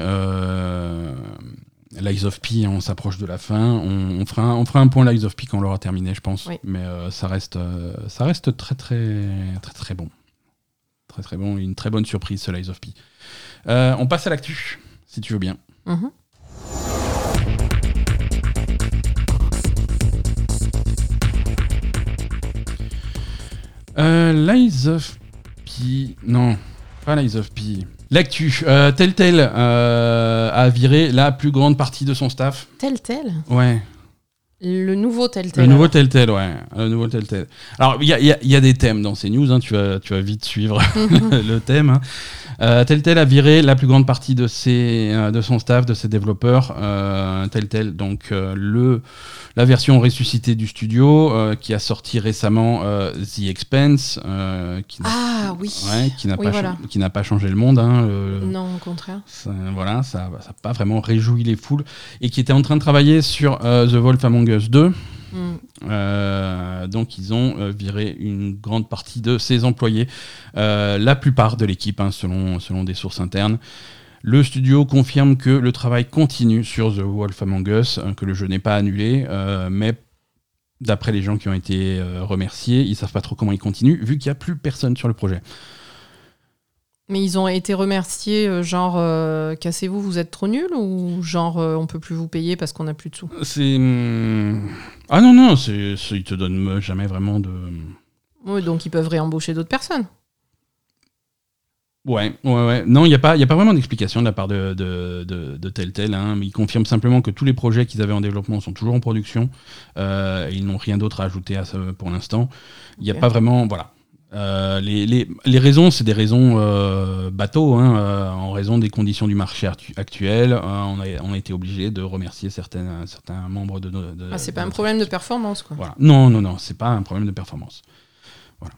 Lies of P, on s'approche de la fin. On, fera un, on fera un point Lies of P quand on l'aura terminé, je pense. Mais euh, ça, reste, euh, ça reste très, très, très, très bon. Très, très bon. Une très bonne surprise, ce Lies of P. Euh, on passe à l'actu, si tu veux bien. Mm-hmm. Lies of P. Non, pas Lies of P. L'actu, euh, Telltale euh, a viré la plus grande partie de son staff.
Telltale
Ouais.
Le nouveau Telltale.
Le nouveau Telltale, ouais. Le nouveau Telltale. Alors, il y a, des thèmes dans ces news, hein. tu, vas, tu vas vite suivre [laughs] [laughs] le thème. Hein. Euh, Telltale a viré la plus grande partie de, ses, euh, de son staff, de ses développeurs. Euh, Telltale, donc euh, le la version ressuscitée du studio euh, qui a sorti récemment The Expense, qui
ah oui,
qui n'a pas n'a pas changé le monde. Hein,
non, au contraire.
Ça, voilà, ça n'a pas vraiment réjoui les foules et qui était en train de travailler sur The Wolf Among Us 2. Mm. donc ils ont viré une grande partie de ses employés, la plupart de l'équipe, hein, selon, des sources internes. Le studio confirme que le travail continue sur The Wolf Among Us, hein, que le jeu n'est pas annulé, euh, mais d'après les gens qui ont été euh, remerciés, ils savent pas trop comment il continue, vu qu'il n'y a plus personne sur le projet.
Mais ils ont été remerciés, euh, genre euh, cassez-vous, vous êtes trop nul ou genre euh, on peut plus vous payer parce qu'on a plus de sous?
C'est. hum, Ah non, non, c'est, c'est- ils te donnent jamais vraiment de.
Oui, donc ils peuvent réembaucher d'autres personnes.
Ouais, ouais, ouais. Non, il n'y a, pas- il y a pas vraiment d'explication de la part de, de, de, de tel tel. Hein. Ils confirment simplement que tous les projets qu'ils avaient en développement sont toujours en production. Euh, et ils n'ont rien d'autre à ajouter à ça pour l'instant. Il n'y a
Ok.
pas vraiment. Voilà. Euh, les, les, les raisons, c'est des raisons euh, bateaux, hein, euh, en raison des conditions du marché actu- actuel. euh, on, a, on a été obligé de remercier certains, certains membres de nos. de-
Ah, c'est
de
pas un problème de performance, quoi.
Voilà. Non, non, non, c'est pas un problème de performance. Voilà.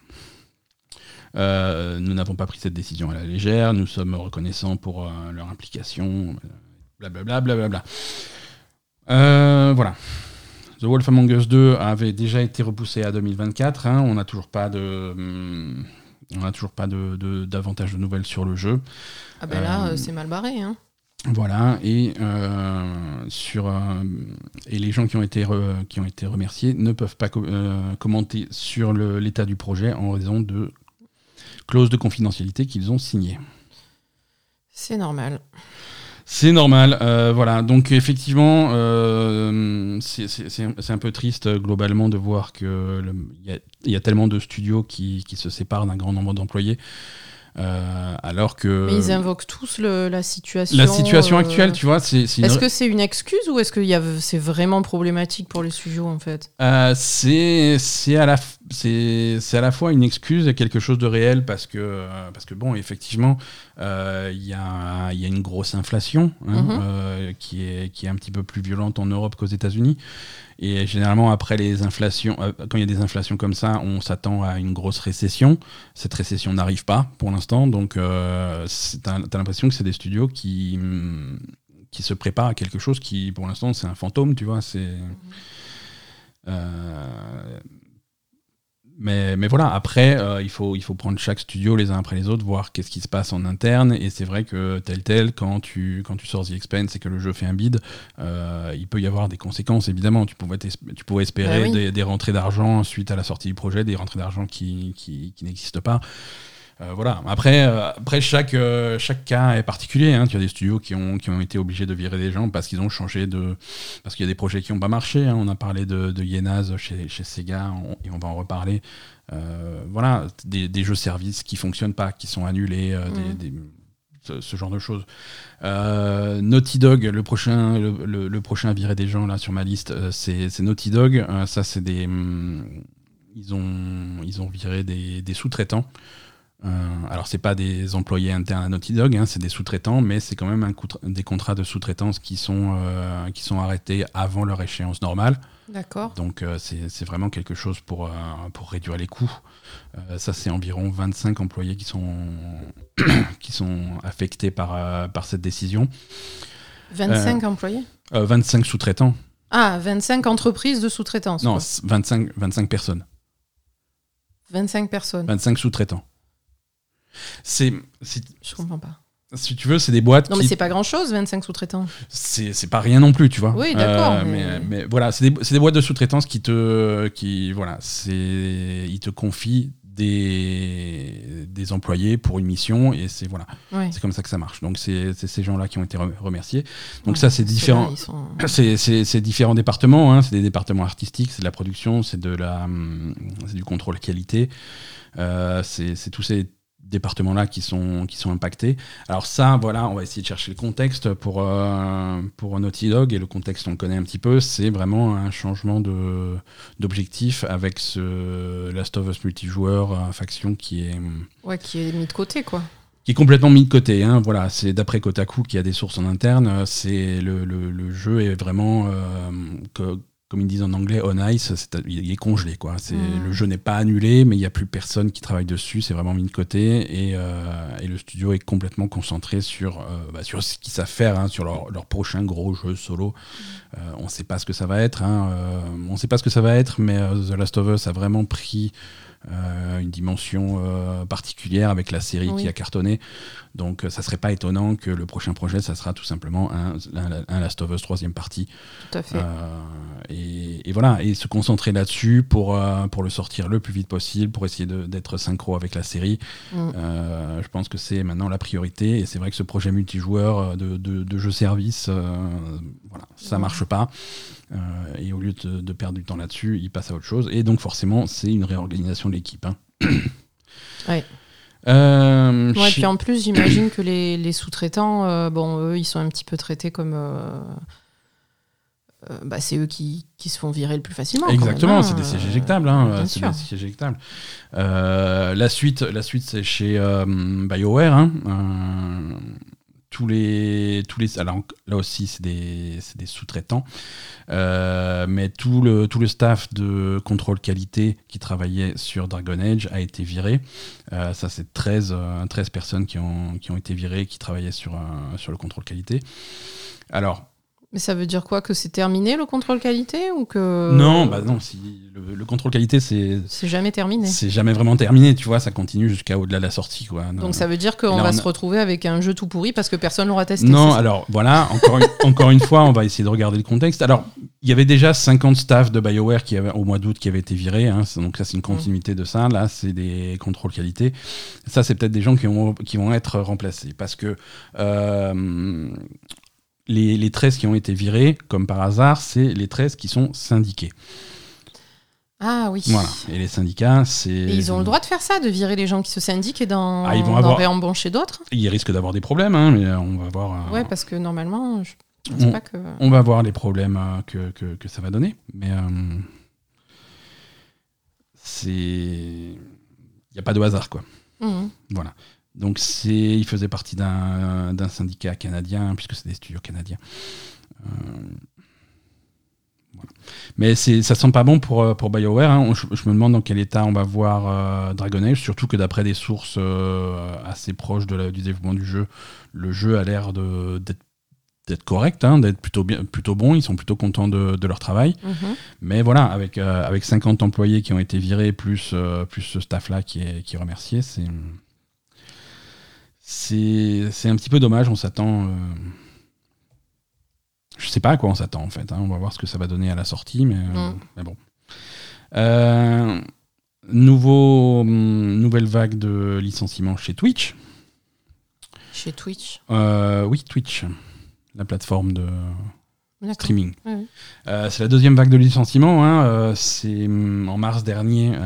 Nous n'avons pas pris cette décision à la légère. Nous sommes reconnaissants pour leur implication. Blablabla, blablabla. Euh, voilà. The Wolf Among Us 2 avait déjà été repoussé à 2024. hein. On n'a toujours pas de. hum, On n'a toujours pas de, de- davantage de nouvelles sur le jeu.
Ah ben là,
Euh,
euh, c'est mal barré. Hein.
Voilà, et, euh, sur, euh, et les gens qui ont été, re- qui ont été remerciés ne peuvent pas co- commenter sur l'état du projet en raison de clauses de confidentialité qu'ils ont signées.
C'est normal.
C'est normal, euh, voilà. Donc effectivement, euh, c'est- un peu triste euh, globalement de voir que il y, a- il y a tellement de studios qui, qui se séparent d'un grand nombre d'employés, euh, alors que
Mais ils invoquent tous le- la situation.
la situation
euh,
actuelle, tu vois, c'est c'est une
Est-ce que c'est une excuse ou est-ce que c'est vraiment problématique pour les studios en fait?
Euh, c'est c'est à la f- c'est à la fois une excuse et quelque chose de réel parce que parce que bon effectivement euh, il y a y a une grosse inflation hein,
Mhm.
euh, qui est qui est un petit peu plus violente en Europe qu'aux États-Unis. Et généralement après les inflations euh, quand il y a des inflations comme ça on s'attend à une grosse récession. Cette récession n'arrive pas pour l'instant donc t'as t'as l'impression que c'est des studios qui hum, qui se préparent à quelque chose qui pour l'instant c'est un fantôme tu vois c'est euh, mais, mais voilà, après, euh, il, faut, il faut prendre chaque studio les uns après les autres, voir qu'est-ce qui se passe en interne. Et c'est vrai que tel tel, quand tu, quand tu sors The Expense et que le jeu fait un bid, euh, il peut y avoir des conséquences, évidemment. Tu pouvais, tu pouvais espérer
oui.
des, des rentrées d'argent suite à la sortie du projet, des rentrées d'argent qui, qui, qui n'existent pas. Euh, voilà. Après, euh, après chaque, euh, chaque cas est particulier. hein. Tu as des studios qui ont, qui ont été obligés de virer des gens parce qu'ils ont changé de. Parce qu'il y a des projets qui n'ont pas marché. hein. On a parlé de, de Yenaz chez, chez Sega on- et on va en reparler. Voilà. Des, des jeux services qui fonctionnent pas, qui sont annulés, des- des- ce, ce genre de choses. Euh, Naughty Dog, le prochain, le, le- le prochain à virer des gens là sur ma liste, euh, c'est c'est Naughty Dog. Euh, ça, c'est des. hum, ils ont, ils ont viré des, des sous-traitants. Euh, alors, c'est pas des employés internes à Naughty Dog, hein, c'est des sous-traitants, mais c'est quand même un des contrats de sous-traitance qui, sont, euh, qui sont arrêtés avant leur échéance normale.
D'accord.
Donc, euh, c'est vraiment quelque chose pour, euh, pour réduire les coûts. Ça, c'est environ 25 employés qui sont, [coughs] qui sont affectés par, par cette décision.
25 employés
Euh, 25 sous-traitants.
Ah, 25 entreprises de sous-traitance.
Non,
quoi.
c'est 25, 25 personnes.
25 personnes.
25 sous-traitants. C'est,
Je comprends pas.
si tu veux, c'est des boîtes
Non, mais
qui
c'est pas grand-chose, 25 sous-traitants.
c'est pas rien non plus, tu vois.
Oui, d'accord,
mais...
mais-
mais voilà, c'est des, des boîtes de sous-traitance qui te, qui voilà, ils te confient des, des employés pour une mission et c'est voilà,
Ouais.
c'est comme ça que ça marche. Donc c'est ces gens-là qui ont été re- remerciés. Donc
Ouais,
ça c'est différent.
sont- [clears throat]
C'est différents départements, hein. c'est des départements artistiques, c'est de la production, c'est de la, hum, c'est du contrôle qualité. Euh, c'est tous ces départements-là qui sont, qui sont impactés. Alors ça, voilà, on va essayer de chercher le contexte pour, euh, pour Naughty Dog, et le contexte, on le connaît un petit peu, c'est vraiment un changement de- d'objectif avec ce Last of Us multijoueur euh, faction qui est,
Ouais, qui est mis de côté, quoi.
qui est complètement mis de côté. Hein. Voilà, c'est d'après Kotaku qui a des sources en interne. euh, C'est le, le- le jeu est vraiment, euh, que- comme ils disent en anglais, on ice. il est congelé, quoi.
Mhm.
le jeu n'est pas annulé, mais il n'y a plus personne qui travaille dessus. C'est vraiment mis de côté et, euh, et le studio est complètement concentré sur euh, bah, sur ce qu'ils savent faire, hein, sur leur, leur prochain gros jeu solo. Euh, on ne sait pas ce que ça va être. hein, on ne sait pas ce que ça va être, mais The Last of Us a vraiment pris euh, une dimension euh, particulière avec la série
Oui.
qui a cartonné. Donc euh, ça serait pas étonnant que le prochain projet, ça sera tout simplement un, un- un Last of Us troisième partie.
Tout à fait.
Et, voilà, et se concentrer là-dessus pour, pour le sortir le plus vite possible, pour essayer d'être synchro avec la série. Mm. je pense que c'est maintenant la priorité. Et c'est vrai que ce projet multijoueur de, de, jeu-service, voilà, ça mm. marche pas. Et au lieu de, perdre du temps là-dessus, il passe à autre chose. Et donc forcément, c'est une réorganisation de l'équipe. Hein. [coughs]
ouais. Euh, ouais, puis en plus, j'imagine que les, les sous-traitants, euh, bon, eux, ils sont un petit peu traités comme. Euh, euh, bah, c'est eux qui, qui, se font virer le plus facilement.
Exactement, c'est des sièges éjectables. Hein, c'est des sièges éjectables. la suite, la suite c'est chez BioWare. Hein, tous les, tous les, là aussi, c'est des, des sous-traitants. Euh, mais tout le, tout le staff de contrôle qualité qui travaillait sur Dragon Age a été viré. Euh, ça, c'est 13, 13 euh, personnes qui ont, qui ont été virées, qui travaillaient sur, sur le contrôle qualité. Alors,
mais ça veut dire quoi Que c'est terminé le contrôle qualité ou que
Non, bah non. Si le, contrôle qualité, c'est
c'est jamais terminé.
C'est jamais vraiment terminé, tu vois. Ça continue jusqu'à au-delà de la sortie, quoi.
Donc ça veut dire qu'on va se retrouver avec un jeu tout pourri parce que personne l'aura testé.
Non, alors voilà. Encore une, encore une fois, on va essayer de regarder le contexte. Alors il y avait déjà 50 staff de BioWare qui au mois d'août qui avaient été virés. Hein. donc ça, c'est une continuité de ça. Là, c'est des contrôles qualité. Ça, c'est peut-être des gens qui, ont, qui vont être remplacés parce que euh, les, les 13 qui ont été virés, comme par hasard, c'est les 13 qui sont syndiqués.
Ah oui.
Voilà. Et les syndicats, c'est.
Ils ont le droit de faire ça, de virer les gens qui se syndiquent et d'en ah, réembaucher d'autres
Ils risquent d'avoir des problèmes, hein, mais on va voir.
Euh, ouais, parce que normalement, je
on, pas que. On va voir les problèmes euh, que, que, que, ça va donner. Mais. Euh, c'est. Il n'y a pas de hasard, quoi. Mmh. Voilà. Donc c'est, il faisait partie d'un, syndicat canadien, puisque c'est des studios canadiens. Euh, Mais c'est, ça sent pas bon pour, euh, pour BioWare. Hein. Je, me demande dans quel état on va voir euh, Dragon Age, surtout que d'après des sources assez proches de du développement du jeu, le jeu a l'air d'être d'être correct, hein, d'être plutôt, bien, plutôt bon, ils sont plutôt contents de, leur travail. Mhm. Mais voilà, avec, avec 50 employés qui ont été virés, plus, plus ce staff-là qui est, qui est remercié, c'est, c'est un petit peu dommage. On s'attend. Euh, je sais pas à quoi on s'attend en fait. Hein. On va voir ce que ça va donner à la sortie, mais, euh, bon. Euh, nouveau, mm, nouvelle vague de licenciements chez Twitch.
Chez Twitch
Oui, Twitch, la plateforme de streaming. c'est la deuxième vague de licenciements. Hein. c'est mm, en mars dernier,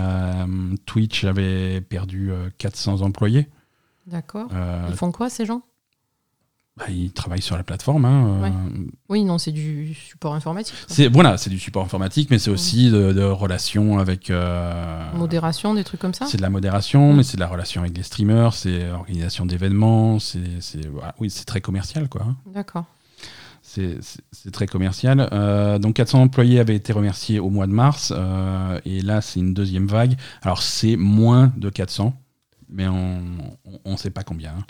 Twitch avait perdu 400 employés.
D'accord. Euh, ils font quoi ces gens?
Bah, Ils travaillent sur la plateforme. Hein,
euh. Oui, non, c'est du support informatique.
C'est voilà, c'est du support informatique, mais c'est aussi de, relations avec. Euh,
modération, des trucs comme ça?
C'est de la modération, mais c'est de la relation avec les streamers, c'est l'organisation d'événements, c'est oui, c'est très commercial, quoi. Hein.
D'accord.
C'est très commercial. donc 400 employés avaient été remerciés au mois de mars, et là c'est une deuxième vague. Alors c'est moins de 400 mais on ne sait pas combien. Hein.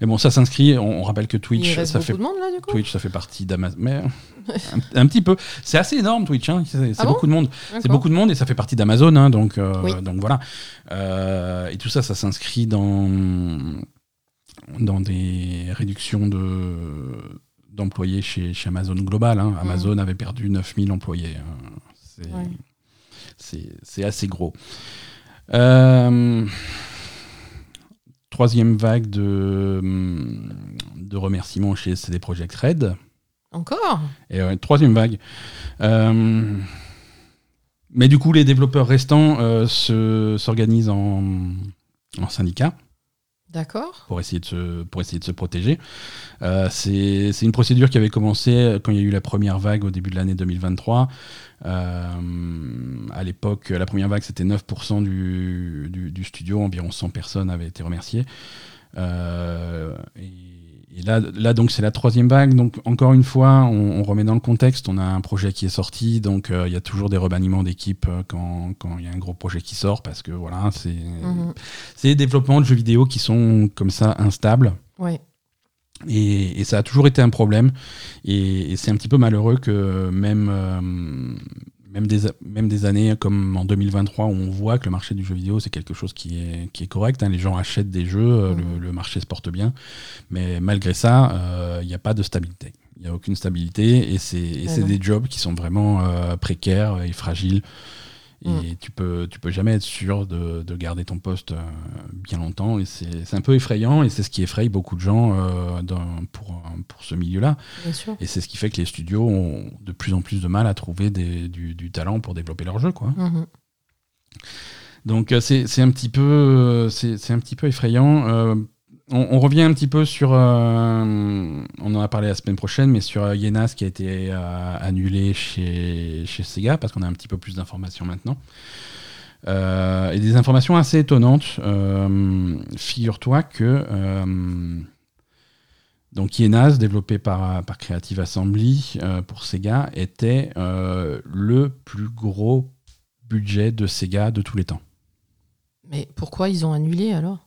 Mais bon, ça s'inscrit. On, rappelle que Twitch,
ça
fait
de monde, là, du coup?
Twitch, ça fait partie d'Amazon. Mais [laughs] un, petit peu. C'est assez énorme Twitch. Hein. C'est ah beaucoup de monde. C'est beaucoup de monde et ça fait partie d'Amazon. Hein, donc, euh, donc voilà. Euh, et tout ça, ça s'inscrit dans dans des réductions de d'employés chez, chez, Amazon Global. Hein. Amazon mmh. avait perdu 9000 employés. C'est assez gros. Euh, troisième vague de, de remerciements chez CD Projekt Red.
Encore?
Et troisième vague. Euh, mais du coup, les développeurs restants euh, s'organisent en, en syndicat.
D'accord.
Pour essayer de se, pour essayer de se protéger. Euh, c'est une procédure qui avait commencé quand il y a eu la première vague au début de l'année 2023. Euh, à l'époque, la première vague, c'était 9% du, du, studio. Environ 100 personnes avaient été remerciées. Euh, et et là, là donc, c'est la troisième vague. Donc, encore une fois, on, remet dans le contexte. On a un projet qui est sorti, donc euh, il y a toujours des remaniements d'équipe euh, quand il y a un gros projet qui sort, parce que voilà, c'est mhm. des développements de jeux vidéo qui sont comme ça instables.
Ouais.
Et, ça a toujours été un problème. Et, c'est un petit peu malheureux que même, euh, même des, même des années comme en 2023 où on voit que le marché du jeu vidéo c'est quelque chose qui est, qui est correct, hein. les gens achètent des jeux, euh, mmh. le, marché se porte bien, mais malgré ça, il euh, n'y a pas de stabilité. Il n'y a aucune stabilité et c'est
Ah non.
des jobs qui sont vraiment euh, précaires et fragiles. Et
Mm.
tu peux, tu peux jamais être sûr de, de garder ton poste euh, bien longtemps. Et c'est un peu effrayant et c'est ce qui effraie beaucoup de gens euh, dans- pour, pour ce milieu-là. Et c'est ce qui fait que les studios ont de plus en plus de mal à trouver des- du, du talent pour développer leur jeu. Quoi.
Mhm.
Donc euh, c'est un petit peu c'est c'est un petit peu effrayant. On, revient un petit peu sur euh, on en a parlé la semaine prochaine, mais sur euh, Yenas qui a été euh, annulé chez Sega parce qu'on a un petit peu plus d'informations maintenant. Et des informations assez étonnantes. Figure-toi que donc Yenas, développé par, par Creative Assembly pour Sega, était le plus gros budget de Sega de tous les temps.
Mais pourquoi ils ont annulé alors?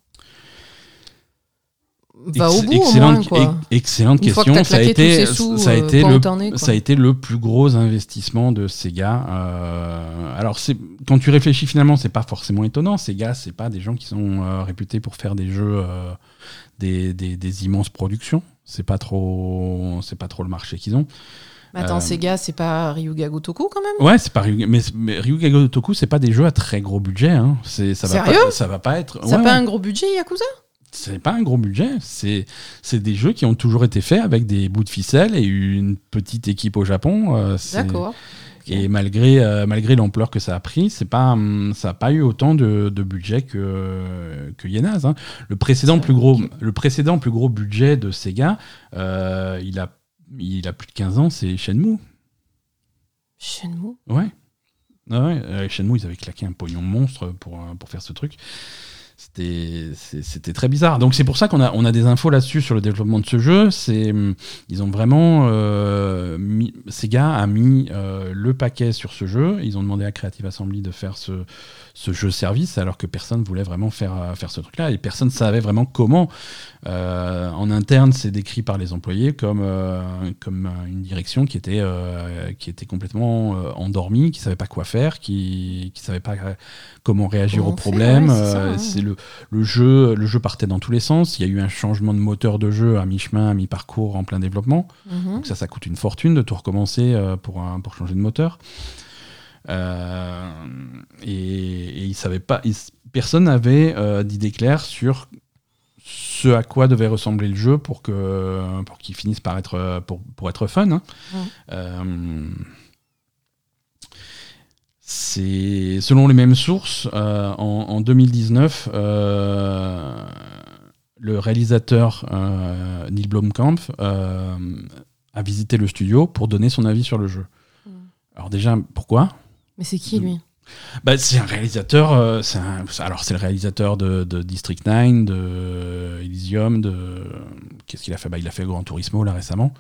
Va au
Ex-
bout au
excellente,
moins, quoi.
ex- excellente
Une fois que
question. Ça a, été,
tous ces sous,
ça, a été
pas
le, ça a été plus gros investissement de Sega. Euh, alors, c'est- quand tu réfléchis finalement, c'est pas forcément étonnant. Sega, c'est pas des gens qui sont euh, réputés pour faire des jeux, euh, des, des- des immenses productions. C'est pas trop, c'est pas trop le marché qu'ils ont.
Mais attends, Sega, c'est pas Ryuga Gotoku quand même?
Ouais, c'est pas Ryuga, mais, mais Ryuga Gotoku, c'est pas des jeux à très gros budget. Hein. C'est, ça va
Sérieux?
pas, ça va pas être.
Ça n'a
ouais,
pas
ouais.
un gros budget, Yakuza?
C'est pas un gros budget. C'est, c'est des jeux qui ont toujours été faits avec des bouts de ficelle et une petite équipe au Japon. euh,
D'accord.
Et malgré, euh, malgré l'ampleur que ça a pris, c'est pas, hum, ça n'a pas eu autant de, de budget que, que Yenaz. hein. Le, précédent plus gros, le précédent plus gros budget de Sega, euh, il, a, il a plus de 15 ans, c'est Shenmue.
Shenmue?
Ouais. Ah ouais, Shenmue, ils avaient claqué un pognon monstre pour, pour faire ce truc. C'était très bizarre. Donc c'est pour ça qu'on a, on a des infos là-dessus sur le développement de ce jeu. Hum, Ils ont vraiment... Euh, mis, Sega a mis euh, le paquet sur ce jeu. Ils ont demandé à Creative Assembly de faire ce, ce jeu service alors que personne voulait vraiment faire, euh, faire ce truc-là et personne ne savait vraiment comment. Euh, en interne, c'est décrit par les employés comme, euh, comme une direction qui était, euh, qui était complètement endormie, qui savait pas quoi faire, qui ne savait pas comment réagir aux problèmes.
ouais, c'est
le, le, jeu, le jeu partait dans tous les sens. Il y a eu un changement de moteur de jeu à mi-chemin, à mi-parcours, en plein développement.
Mhm.
Donc ça, ça coûte une fortune de tout recommencer euh, pour, un- pour changer de moteur. Euh, et, et ils savaient pas, ils- personne n'avait euh, d'idée claire sur ce à quoi devait ressembler le jeu pour que pour qu'il finisse par être pour, pour être fun. hein. Euh, c'est selon les mêmes sources euh, en, en 2019 euh, le réalisateur euh, Neil Blomkamp a visité le studio pour donner son avis sur le jeu.
Mm.
Alors déjà pourquoi?
Mais c'est qui lui?
Bah, c'est un réalisateur. c'est alors, c'est le réalisateur de, de District 9, de Elysium, de. Qu'est-ce qu'il a fait? Bah, Il a fait Gran Turismo là récemment.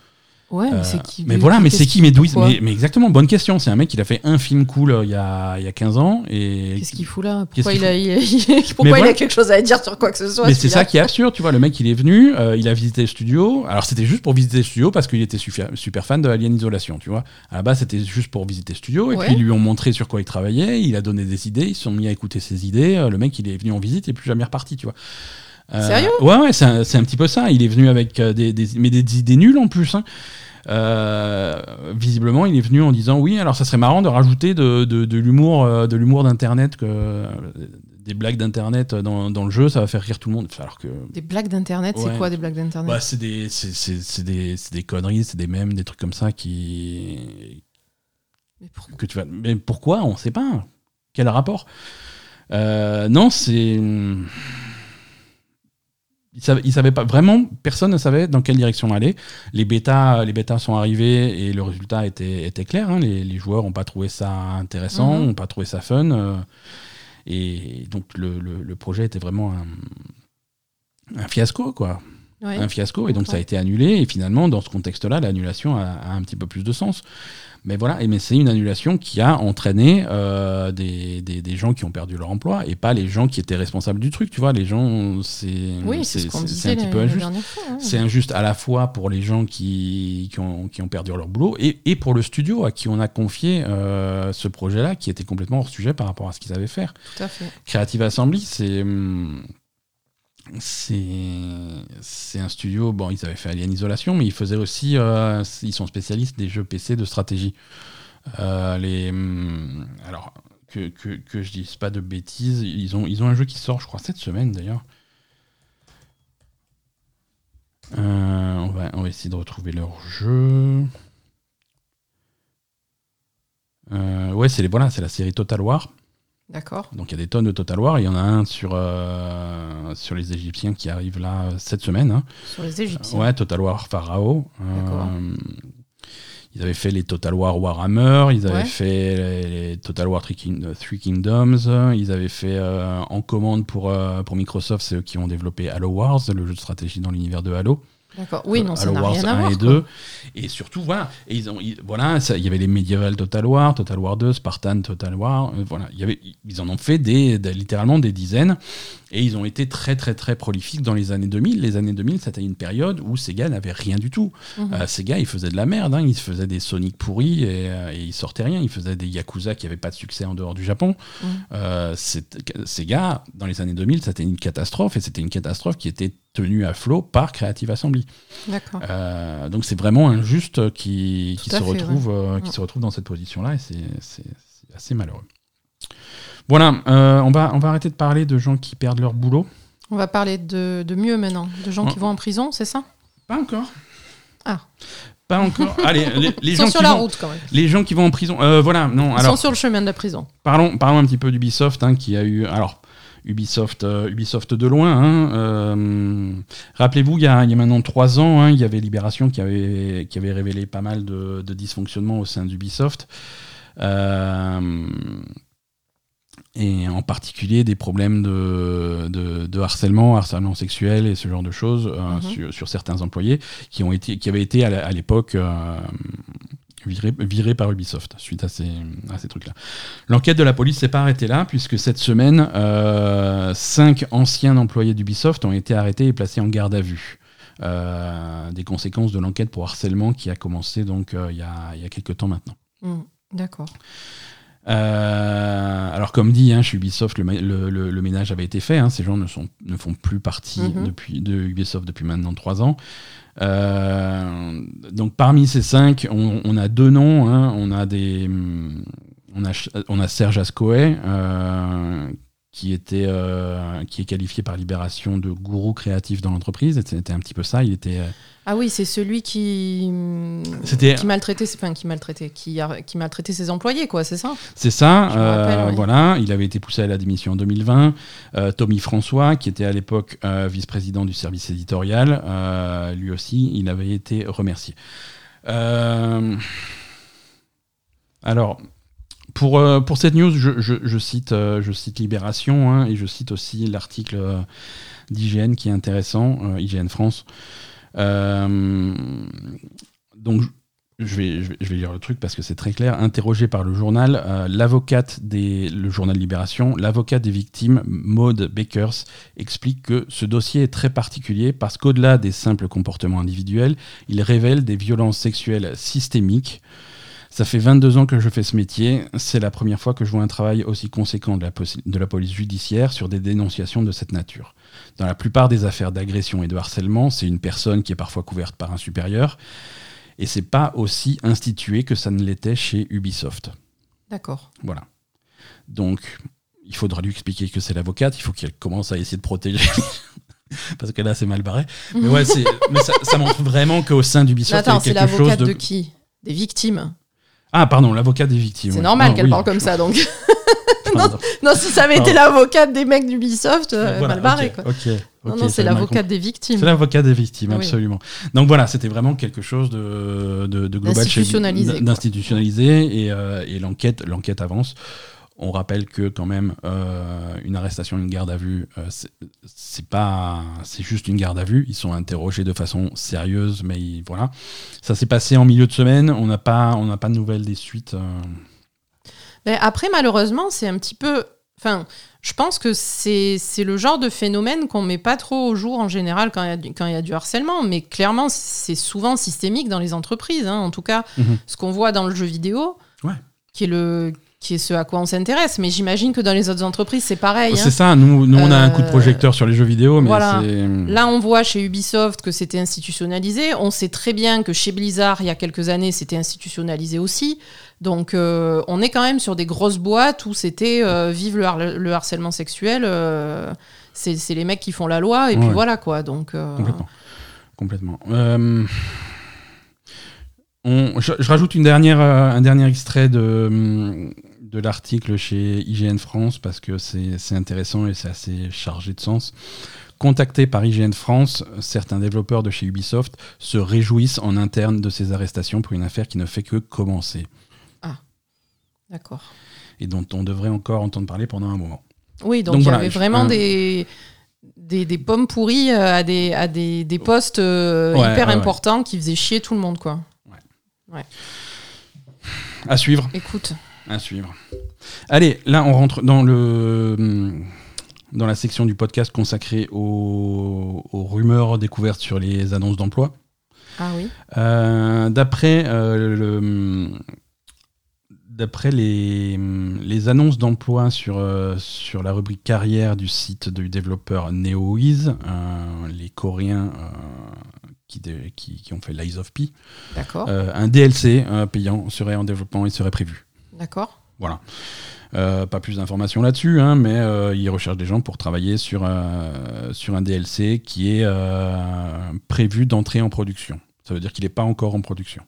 Ouais, mais
Euh,
c'est qui
mais voilà, mais c'est qui? Mais d'où mais, mais exactement, bonne question. C'est un mec qui a fait un film cool euh, il y a, il y a 15 ans. Et...
Qu'est-ce qu'il fout là? Pourquoi, il a, il [laughs] quelque chose à dire sur quoi que ce soit
Mais c'est ça qui est absurde, tu vois. Le mec, il est venu, euh, il a visité le studio. Alors, c'était juste pour visiter le studio parce qu'il était super, fan de Alien Isolation, tu vois. À la base, c'était juste pour visiter le studio. Et puis, ils lui ont montré sur quoi il travaillait. Il a donné des idées. Ils se sont mis à écouter ses idées. Le mec, il est venu en visite et plus jamais reparti, tu vois. Euh,
Sérieux?
Ouais, ouais, c'est un, un petit peu ça. Il est venu avec des, des- mais des idées nulles en plus. hein. Euh, visiblement, il est venu en disant oui. Alors, ça serait marrant de rajouter de, de, de l'humour, euh, de l'humour d'internet, que des blagues d'internet dans, dans le jeu, ça va faire rire tout le monde. Alors que
Des blagues d'internet,
Ouais.
c'est quoi des blagues d'internet?
Bah, c'est des, c'est, c'est- c'est des, c'est des conneries, c'est des mèmes, des trucs comme ça qui.
Mais pourquoi?
Que tu vas... Mais pourquoi? On sait pas. Quel rapport? Euh, Non, c'est. Ils savaient, ils savaient pas vraiment, personne ne savait dans quelle direction aller. Les bêtas, les bêtas sont arrivés et le résultat était, était clair. hein. Les, les joueurs n'ont pas trouvé ça intéressant,
Mhm.
n'ont pas trouvé ça fun. euh, et donc le, le- le projet était vraiment un, un fiasco, quoi
Ouais.
un fiasco et donc ça a été annulé et finalement dans ce contexte-là l'annulation a, a un petit peu plus de sens mais voilà et mais c'est une annulation qui a entraîné euh, des, des, des gens qui ont perdu leur emploi et pas les gens qui étaient responsables du truc tu vois les gens c'est
Oui, c'est ce
un petit peu injuste
hein.
c'est injuste à la fois pour les gens qui, qui, ont, qui ont perdu leur boulot et, et pour le studio à qui on a confié euh, ce projet-là qui était complètement hors sujet par rapport à ce qu'ils avaient faire
Tout à fait.
Creative Assembly, c'est hum, c'est un studio. Bon, ils avaient fait Alien Isolation, mais ils faisaient aussi. Euh, ils sont spécialistes des jeux PC de stratégie. Euh, hum, alors, que, je dise pas de bêtises, ils ont, un jeu qui sort, je crois, cette semaine d'ailleurs. Euh, on, va, essayer de retrouver leur jeu. ouais, c'est voilà, la série Total War.
D'accord.
Donc il y a des tonnes de Total War. Il y en a un sur, euh, sur les Égyptiens qui arrive là cette semaine. Hein.
Sur les Égyptiens
Ouais, Total War Pharaoh. Euh, ils avaient fait les Total War Warhammer, ils avaient fait les, Total War Three, Kingdoms, ils avaient fait euh, en commande pour, pour Microsoft, c'est eux qui ont développé Halo Wars, le jeu de stratégie dans l'univers de Halo.
D'accord. Oui, non, ça n'a rien à voir.
et 2. Et surtout, voilà, et ils ont, voilà, il y avait les Medieval Total War, Total War 2, Spartan Total War. Euh, voilà, il y avait, ils en ont fait des, littéralement des dizaines. Et ils ont été très, très, très prolifiques dans les années 2000. Les années 2000, c'était une période où Sega n'avait rien du tout. Mhm. Euh, Sega, ils faisaient de la merde. Hein. Ils faisaient des Sonic pourris et, euh, et, ils sortaient rien. Ils faisaient des Yakuza qui n'avaient pas de succès en dehors du Japon. Mhm. Sega, dans les années 2000, c'était une catastrophe. Et c'était une catastrophe qui était tenu à flot par Creative Assembly. Euh, donc c'est vraiment injuste qui, qui se, retrouve, euh, qui se retrouve dans cette position-là et c'est assez malheureux. Voilà, euh, on, va, on va arrêter de parler de gens qui perdent leur boulot.
On va parler de, de mieux maintenant, de gens qui vont en prison, c'est ça?
Pas encore.
Ah.
Pas encore. [laughs] Allez, les, gens
sur
qui
la
vont,
route quand même.
Les gens qui vont en prison. voilà, non.
Ils sont sur le chemin de la prison.
Parlons, parlons un petit peu d'Ubisoft, hein, qui a eu. Alors, Ubisoft, euh, Ubisoft de loin. Hein, euh, rappelez-vous, il y, a maintenant trois ans, hein, il y avait Libération qui avait, qui avait révélé pas mal de, dysfonctionnements au sein d'Ubisoft. Euh, et en particulier des problèmes de, de, harcèlement, harcèlement sexuel et ce genre de choses mhm. sur, certains employés qui, ont été, qui avaient été à l'époque viré, par Ubisoft suite à ces, à ces trucs-là. L'enquête de la police s'est pas arrêtée là, puisque cette semaine, euh, cinq anciens employés d'Ubisoft ont été arrêtés et placés en garde à vue. Euh, des conséquences de l'enquête pour harcèlement qui a commencé donc euh, il, y a, il y a quelques temps maintenant.
Mmh, d'accord.
Alors comme dit, hein, chez Ubisoft, le, le, ménage avait été fait. Hein, ces gens ne, sont, ne font plus partie mmh. depuis, de Ubisoft depuis maintenant trois ans. Euh, donc parmi ces cinq, on, a deux noms. Hein. on a des, on a, on a Serge Ascoé, euh, qui était, euh, qui est qualifié par Libération de gourou créatif dans l'entreprise. C'était un petit peu ça. Il était
ah oui, c'est celui qui qui maltraitait, enfin qui maltraitait, qui, qui maltraitait ses employés, quoi, c'est ça?
C'est ça. Euh, voilà, il avait été poussé à la démission en 2020. Euh, Tommy François, qui était à l'époque euh, vice-président du service éditorial, lui aussi, il avait été remercié. Alors. Pour, pour cette news, je, cite, je cite Libération hein, et je cite aussi l'article d'IGN qui est intéressant, IGN France. Euh, donc, je vais, lire le truc parce que c'est très clair. Interrogé par le journal, euh, l'avocate des, le journal Libération, l'avocate des victimes, Maud Bakers, explique que ce dossier est très particulier parce qu'au-delà des simples comportements individuels, il révèle des violences sexuelles systémiques. Ça fait 22 ans que je fais ce métier. C'est la première fois que je vois un travail aussi conséquent de la, de la police judiciaire sur des dénonciations de cette nature. Dans la plupart des affaires d'agression et de harcèlement, c'est une personne qui est parfois couverte par un supérieur. Et c'est pas aussi institué que ça ne l'était chez Ubisoft.
D'accord.
Voilà. Donc, il faudra lui expliquer que c'est l'avocate, il faut qu'elle commence à essayer de protéger. [laughs] Parce que là, c'est mal barré. Mais ouais, mais ça, montre vraiment qu'au sein d'Ubisoft,
il y a quelque chose de. c'est l'avocate de qui? Des victimes?
Ah, pardon, l'avocat des victimes.
C'est normal qu'elle parle comme ça, donc. [laughs] non, si ça avait été l'avocate des mecs d'Ubisoft, euh, mal barré. quoi. non, non, c'est l'avocate des victimes.
C'est l'avocat des victimes, absolument. Donc voilà, c'était vraiment quelque chose de, de, de global. D'institutionnalisé. Et, euh, et l'enquête, l'enquête avance. On rappelle que quand même euh, une arrestation, une garde à vue, euh, c'est pas, c'est juste une garde à vue. Ils sont interrogés de façon sérieuse, mais voilà. Ça s'est passé en milieu de semaine. On n'a pas, on n'a pas de nouvelles des suites.
Mais après, malheureusement, c'est un petit peu. Enfin, je pense que c'est le genre de phénomène qu'on met pas trop au jour en général quand il y, y, a du harcèlement, mais clairement, c'est souvent systémique dans les entreprises. Hein. En tout cas, mhm. ce qu'on voit dans le jeu vidéo, qui est le qui est ce à quoi on s'intéresse. Mais j'imagine que dans les autres entreprises, c'est pareil. hein.
C'est ça, nous, nous on a un coup de
Euh,
projecteur sur les jeux vidéo, mais
voilà.
c'est.
Là, on voit chez Ubisoft que c'était institutionnalisé. On sait très bien que chez Blizzard, il y a quelques années, c'était institutionnalisé aussi. Donc, euh, on est quand même sur des grosses boîtes où c'était euh, vive le, har- le harcèlement sexuel. c'est les mecs qui font la loi et puis voilà quoi. Donc,
Complètement. Complètement. On- je, je rajoute une dernière, un dernier extrait de, de l'article chez IGN France parce que c'est intéressant et c'est assez chargé de sens. Contactés par IGN France, certains développeurs de chez Ubisoft se réjouissent en interne de ces arrestations pour une affaire qui ne fait que commencer
d'accord.
et dont on devrait encore entendre parler pendant un moment.
Oui, donc,
Donc
il y
voilà,
avait vraiment des, des, des pommes pourries euh, à des, à des, des postes euh,
Ouais,
hyper
ouais, ouais.
importants qui faisaient chier tout le monde, quoi.
À suivre.
Écoute,
À suivre. Allez, là, on rentre dans le dans la section du podcast consacrée aux, aux rumeurs découvertes sur les annonces d'emploi.
ah oui,
Euh, d'après euh, le d'après les, les annonces d'emploi sur, euh, sur la rubrique carrière du site du développeur NeoEase, euh, les Coréens euh, qui, dé- qui, qui ont fait l'Eyes of P, un DLC payant serait en développement et serait prévu.
D'accord.
Voilà. Euh, pas plus d'informations là-dessus, hein, mais euh, ils recherchent des gens pour travailler sur, euh, sur un DLC qui est euh, prévu d'entrer en production. Ça veut dire qu'il n'est pas encore en production.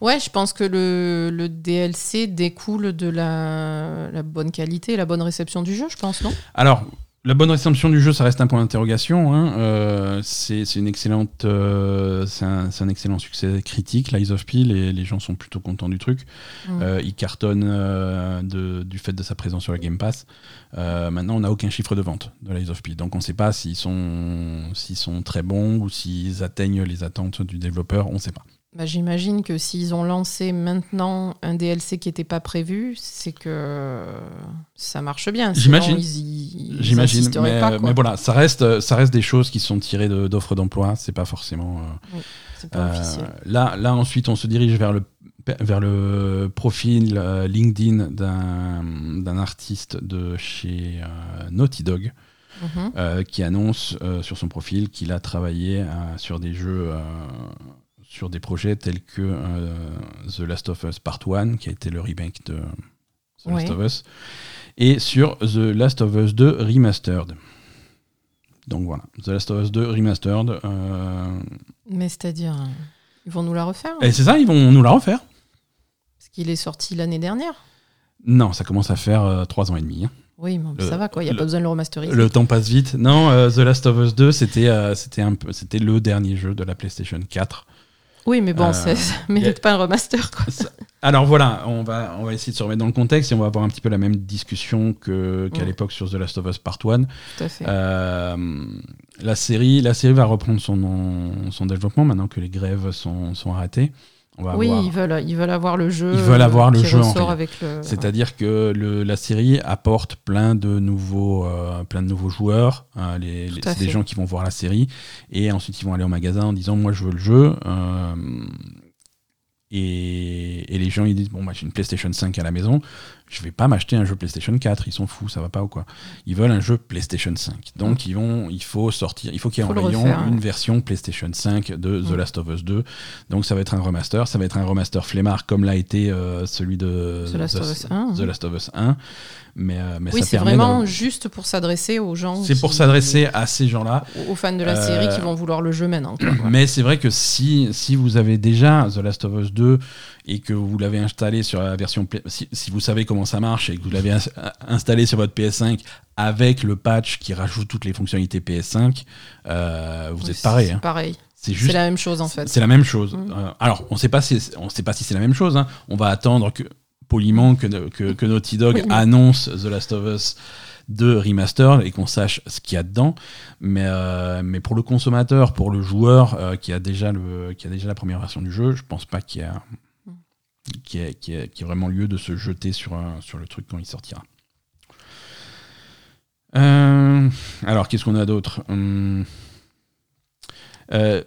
Ouais, je pense que le, le DLC découle de la, la bonne qualité, la bonne réception du jeu, je pense, non?
Alors, la bonne réception du jeu, ça reste un point d'interrogation. hein. Euh, c'est une excellente, euh, c'est un, c'est un excellent succès critique. L'Eyes of P, les, les gens sont plutôt contents du truc.
Mm.
Euh, il cartonne euh, de- du fait de sa présence sur la Game Pass. Euh, maintenant, on n'a aucun chiffre de vente de l'Eyes of P, donc on ne sait pas s'ils sont, s'ils sont très bons ou s'ils atteignent les attentes du développeur. On ne sait pas.
Bah, J'imagine que s'ils ont lancé maintenant un DLC qui n'était pas prévu, c'est que ça marche bien.
J'imagine. J'imagine, mais,
pas, quoi.
mais voilà, ça reste, ça reste des choses qui sont tirées de- d'offres d'emploi. C'est pas forcément. euh,
pas
Euh, là, là, ensuite, on se dirige vers le, vers le profil euh, LinkedIn d'un artiste de chez euh, Naughty Dog
Mhm.
euh, qui annonce euh, sur son profil qu'il a travaillé euh, sur des jeux, euh, sur des projets tels que euh, The Last of Us Part 1, qui a été le remake de The Last of Us, et sur The Last of Us 2 Remastered. Donc voilà, The Last of Us 2 Remastered. euh,
Mais c'est-à-dire, euh, ils vont nous la refaire
et c'est ça, ils vont nous la refaire.
Parce qu'il est sorti l'année dernière.
Non, ça commence à faire euh, trois ans et demi. hein.
Oui, mais
Le-
ça va, quoi. Il n'y a
le-
pas besoin de le remasteriser.
Le temps passe vite. Non, euh, The Last of Us 2, c'était c'était le dernier jeu de la PlayStation 4.
Oui, mais bon,
Euh,
ça, ça mérite pas un remaster, quoi.
Alors voilà, on va, on va essayer de se remettre dans le contexte et on va avoir un petit peu la même discussion qu'à l'époque sur The Last of Us Part 1.
Tout à fait.
Euh, la, série, la série va reprendre son, son développement maintenant que les grèves sont, sont arrêtées.
Oui,
avoir-
ils veulent, ils veulent avoir le jeu.
Ils veulent avoir le jeu
le.
C'est-à-dire que le- la série apporte plein de nouveaux, euh, plein de nouveaux joueurs. les- les-
Tout à
c'est des gens qui vont voir la série et ensuite ils vont aller au magasin en disant moi je veux le jeu. euh, et, et les gens ils disent bon bah j'ai une PlayStation 5 à la maison, je vais pas m'acheter un jeu PlayStation 4, ils sont fous, ça va pas ou quoi. Ils veulent un jeu PlayStation 5. Donc ils vont, il faut sortir, il faut qu'il y ait en rayon
refaire,
une
ouais.
version PlayStation 5 de The
Mm.
Last of Us 2. Donc ça va être un remaster, ça va être un remaster flemmard comme l'a été euh, celui de
The Last of Us 1,
The
hein.
Last of Us 1. Mais, euh, mais
Oui, c'est vraiment
de-
juste pour s'adresser aux gens.
C'est pour s'adresser à ces gens-là.
aux fans de la
Euh,
série qui vont vouloir le jeu maintenant. quoi. [clears throat]
Mais c'est vrai que si, si vous avez déjà The Last of Us 2 et que vous l'avez installé sur la version. Si, si vous savez comment ça marche et que vous l'avez ins- installé sur votre PS5 avec le patch qui rajoute toutes les fonctionnalités PS5, euh, vous
Oui,
êtes pareil.
C'est
hein.
pareil.
C'est
la même chose en fait.
C'est la même chose.
Mm.
Euh, alors, on ne sait pas si on sait pas si c'est la même chose. hein. On va attendre que poliment que, que, que Naughty Dog
Oui,
annonce The Last of Us 2 remaster et qu'on sache ce qu'il y a dedans. Mais, euh, mais pour le consommateur, pour le joueur euh, qui a déjà le qui a déjà la première version du jeu, je pense pas qu'il y a qu'il y, ait- qu'il y ait- qu'il y ait vraiment lieu de se jeter sur, sur le truc quand il sortira. Euh, alors, qu'est-ce qu'on a d'autre? Hum,